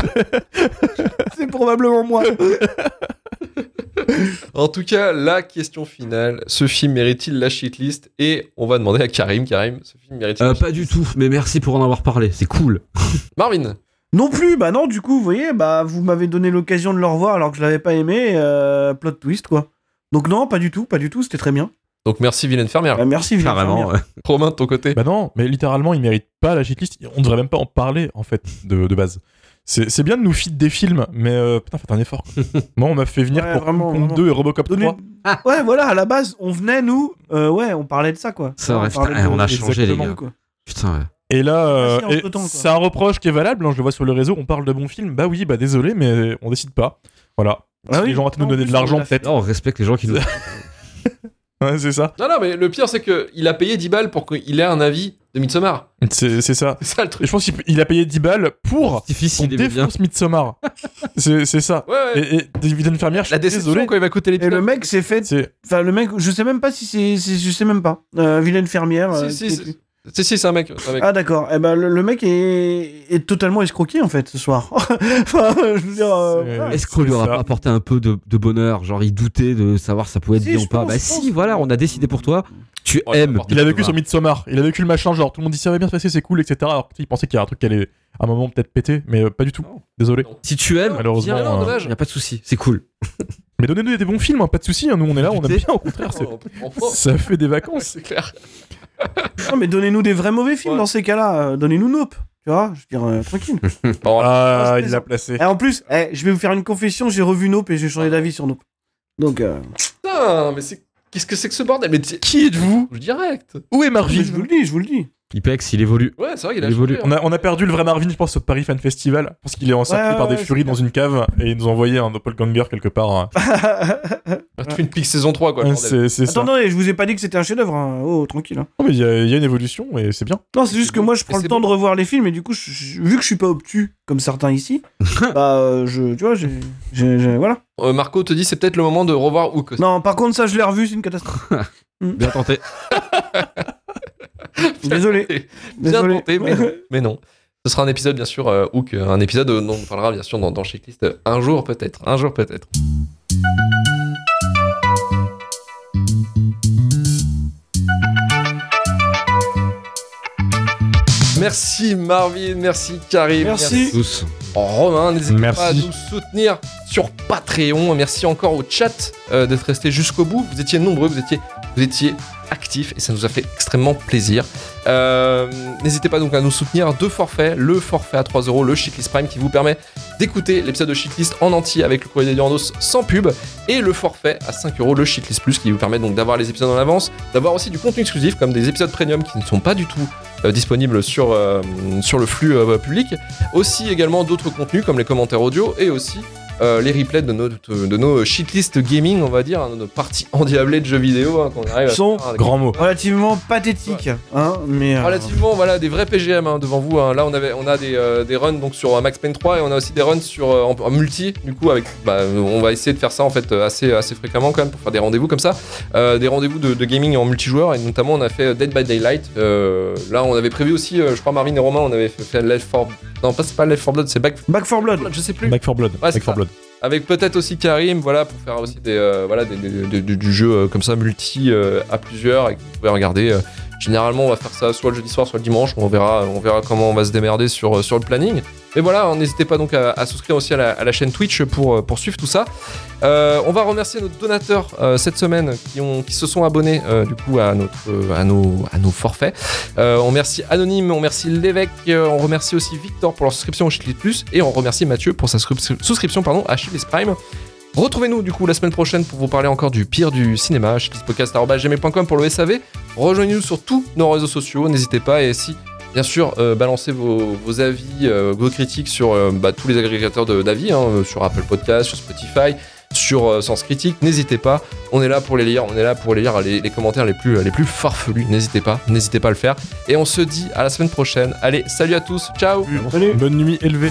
c'est probablement moi. En tout cas, la question finale, ce film mérite-t-il la shitlist? Et on va demander à Karim, Karim, ce film mérite-t-il Euh, pas du tout, mais merci pour en avoir parlé, c'est cool. Marvin, Non plus, bah non, du coup, vous voyez, bah vous m'avez donné l'occasion de le revoir alors que je l'avais pas aimé, euh, plot twist quoi. Donc non, pas du tout, pas du tout, c'était très bien. Donc merci Vilaine Fermière. Bah, merci, Vilain Carrément. Fermier. ouais. Romain, de ton côté Bah non, mais littéralement, il mérite pas la shitlist. On devrait même pas en parler, en fait, de, de base. C'est c'est bien de nous feed des films, mais euh, putain, faites un effort. Moi, on m'a fait venir Ouais, pour vraiment, Kong vraiment. 2 et Robocop Donnez- 3. Ouais, voilà, à la base, on venait, nous, euh, ouais, on parlait de ça quoi. Ça, ouais, parlait putain, de- on a de- changé, les gars. quoi. Putain, ouais. Et là, euh, Ah, quoi. c'est un reproche qui est valable. hein, je le vois sur le réseau, on parle de bons films. Bah oui, bah désolé, mais on décide pas. Voilà. Ah oui, les gens vont nous en donner de l'argent, on peut-être. On respecte les gens qui nous. Ouais, c'est ça. Non, non, mais le pire, c'est qu'il a payé 10 balles pour qu'il ait un avis de Midsommar. C'est c'est ça. C'est ça le Et truc. je pense qu'il il a payé 10 balles pour bien. défonce Midsommar. c'est c'est ça. Ouais, ouais. Et, et David Fermière, je la suis désolé. quand il va coûter Et l'épisode. le mec s'est fait. C'est Enfin, le mec, je sais même pas si c'est. c'est- Je sais même pas. Euh, vilaine fermière. euh, Si, si, qui- si, si, si, c'est un mec. un mec. Ah d'accord. Eh ben le, le mec est... est totalement escroqué en fait ce soir. enfin, je veux dire. euh. Est-ce qu'on lui aura ça. pas apporté un peu de, de bonheur Genre, il doutait de savoir si ça pouvait être Si, bien ou pas. pense, bah je si, pense. voilà, on a décidé pour toi. Tu Oh, il aimes. Il a vécu sur Midsommar. Il a vécu le machin, genre tout le monde dit ça va bien se passer, c'est cool, etc. Alors qu'il pensait qu'il y a un truc qui allait à un moment peut-être péter, mais euh, pas du tout. Désolé. Si tu aimes, Malheureusement, viens, non, euh, a pas de souci, c'est cool. Mais donnez-nous des bons films, hein, pas de soucis, hein, nous on est là, on aime bien, au contraire, ça fait des vacances. C'est clair. Non mais donnez-nous des vrais mauvais films Ouais. dans ces cas-là. Euh, Donnez-nous Nope. Tu vois, je veux dire euh, tranquille. Bon, Ah, c'est il l'a placé. Et en plus, eh, je vais vous faire une confession. J'ai revu Nope et j'ai changé d'avis sur Nope. Donc, euh, Putain, mais c'est. Qu'est-ce que c'est que ce bordel? Mais Qui êtes-vous? Je direct. Où est mais Marvin je vous le dis, je vous le dis. Ipex, il évolue. Ouais, c'est vrai qu'il a Il évolue. on hein. a, on a perdu le vrai Marvin, je pense, au Paris Fan Festival, parce qu'il est encerclé Ouais, par des furies dans une cave et il nous a envoyé un doppelganger quelque part. hein. Twin Peaks saison 3, quoi. c'est c'est ça. Attendez, je vous ai pas dit que c'était un chef-d'œuvre. hein. Oh, tranquille. hein. Non, mais il y, a il y a une évolution et c'est bien. Non, c'est juste que moi, je prends le temps bon. de revoir les films et du coup, je- je- vu que je suis pas obtus comme certains ici, bah, euh, je, tu vois, j'ai, j'ai- j'ai- voilà. Euh, Marco te dit c'est peut-être le moment de revoir Hook. Non, par contre, ça, je l'ai revu, c'est une catastrophe. Bien tenté. Désolé. Bien Désolé. tenté, mais non. mais non. Ce sera un épisode, bien sûr, euh, Hook, euh, un épisode dont on parlera, bien sûr, dans, dans Checklist euh, un jour, peut-être. Un jour, peut-être. Merci Marvin, merci Karim, Merci. Tous. Romain, n'hésitez Merci. pas à nous soutenir sur Patreon. Merci encore au chat euh, d'être resté jusqu'au bout. Vous étiez nombreux, vous étiez, vous étiez actifs et ça nous a fait extrêmement plaisir. Euh, n'hésitez pas donc à nous soutenir deux forfaits. Le forfait à 3 euros, le Shitlist Prime qui vous permet d'écouter l'épisode de Shitlist en entier avec le courrier des sans pub. Et le forfait à 5 euros, le Shitlist Plus qui vous permet donc d'avoir les épisodes en avance, d'avoir aussi du contenu exclusif comme des épisodes premium qui ne sont pas du tout euh, disponibles sur, euh, sur le flux public. Aussi également d'autres contenus comme les commentaires audio et aussi euh, les replays de nos, de nos shitlist gaming, on va dire, hein, de nos parties endiablées de jeux vidéo hein, qu'on arrive à. Grand mot. Relativement pathétique, hein, mais. euh, Relativement, voilà, des vrais PGM hein, devant vous. hein. Là, on, avait, on a des, euh, des runs donc sur Max Payne 3 et on a aussi des runs sur, en, en multi. Du coup, avec, bah, on va essayer de faire ça en fait assez, assez fréquemment quand même pour faire des rendez-vous comme ça. Euh, des rendez-vous de, de gaming en multijoueur et notamment on a fait Dead by Daylight. Euh, là, on avait prévu aussi, euh, je crois, Marvin et Romain, on avait fait, fait Left 4 Non, pas, c'est pas Left 4 Blood, c'est Back. Back 4 Blood. Je sais plus. Back 4 Blood. Ouais, Back 4 ça. Blood. Avec peut-être aussi Karim, voilà, pour faire aussi des, euh, du jeu euh, comme ça, multi euh, à plusieurs, et que vous pouvez regarder. Généralement, on va faire ça soit le jeudi soir, soit le dimanche. On verra, on verra comment on va se démerder sur, euh, sur le planning. Mais voilà, hein, n'hésitez pas donc à, souscrire aussi à la, chaîne Twitch pour, euh, pour suivre tout ça. Euh, on va remercier nos donateurs cette semaine qui, ont, qui se sont abonnés du coup à, notre, à, nos, à nos forfaits. On remercie Anonyme, on remercie l'évêque, on remercie aussi Victor pour leur souscription au Chili Plus et on remercie Mathieu pour sa souscri- souscription pardon, à Chili Prime. Retrouvez-nous du coup la semaine prochaine pour vous parler encore du pire du cinéma, chilispodcast.gmail.com pour le SAV. Rejoignez-nous sur tous nos réseaux sociaux, n'hésitez pas et si Bien sûr, euh, balancez vos, vos avis, euh, vos critiques sur euh, bah, tous les agrégateurs de- d'avis, hein, sur Apple Podcast, sur Spotify, sur euh, Sens Critique. N'hésitez pas, on est là pour les lire, on est là pour les lire les, les commentaires les plus, les plus farfelus. N'hésitez pas, n'hésitez pas à le faire. Et on se dit à la semaine prochaine. Allez, salut à tous, ciao Salut. Bonne nuit élevée.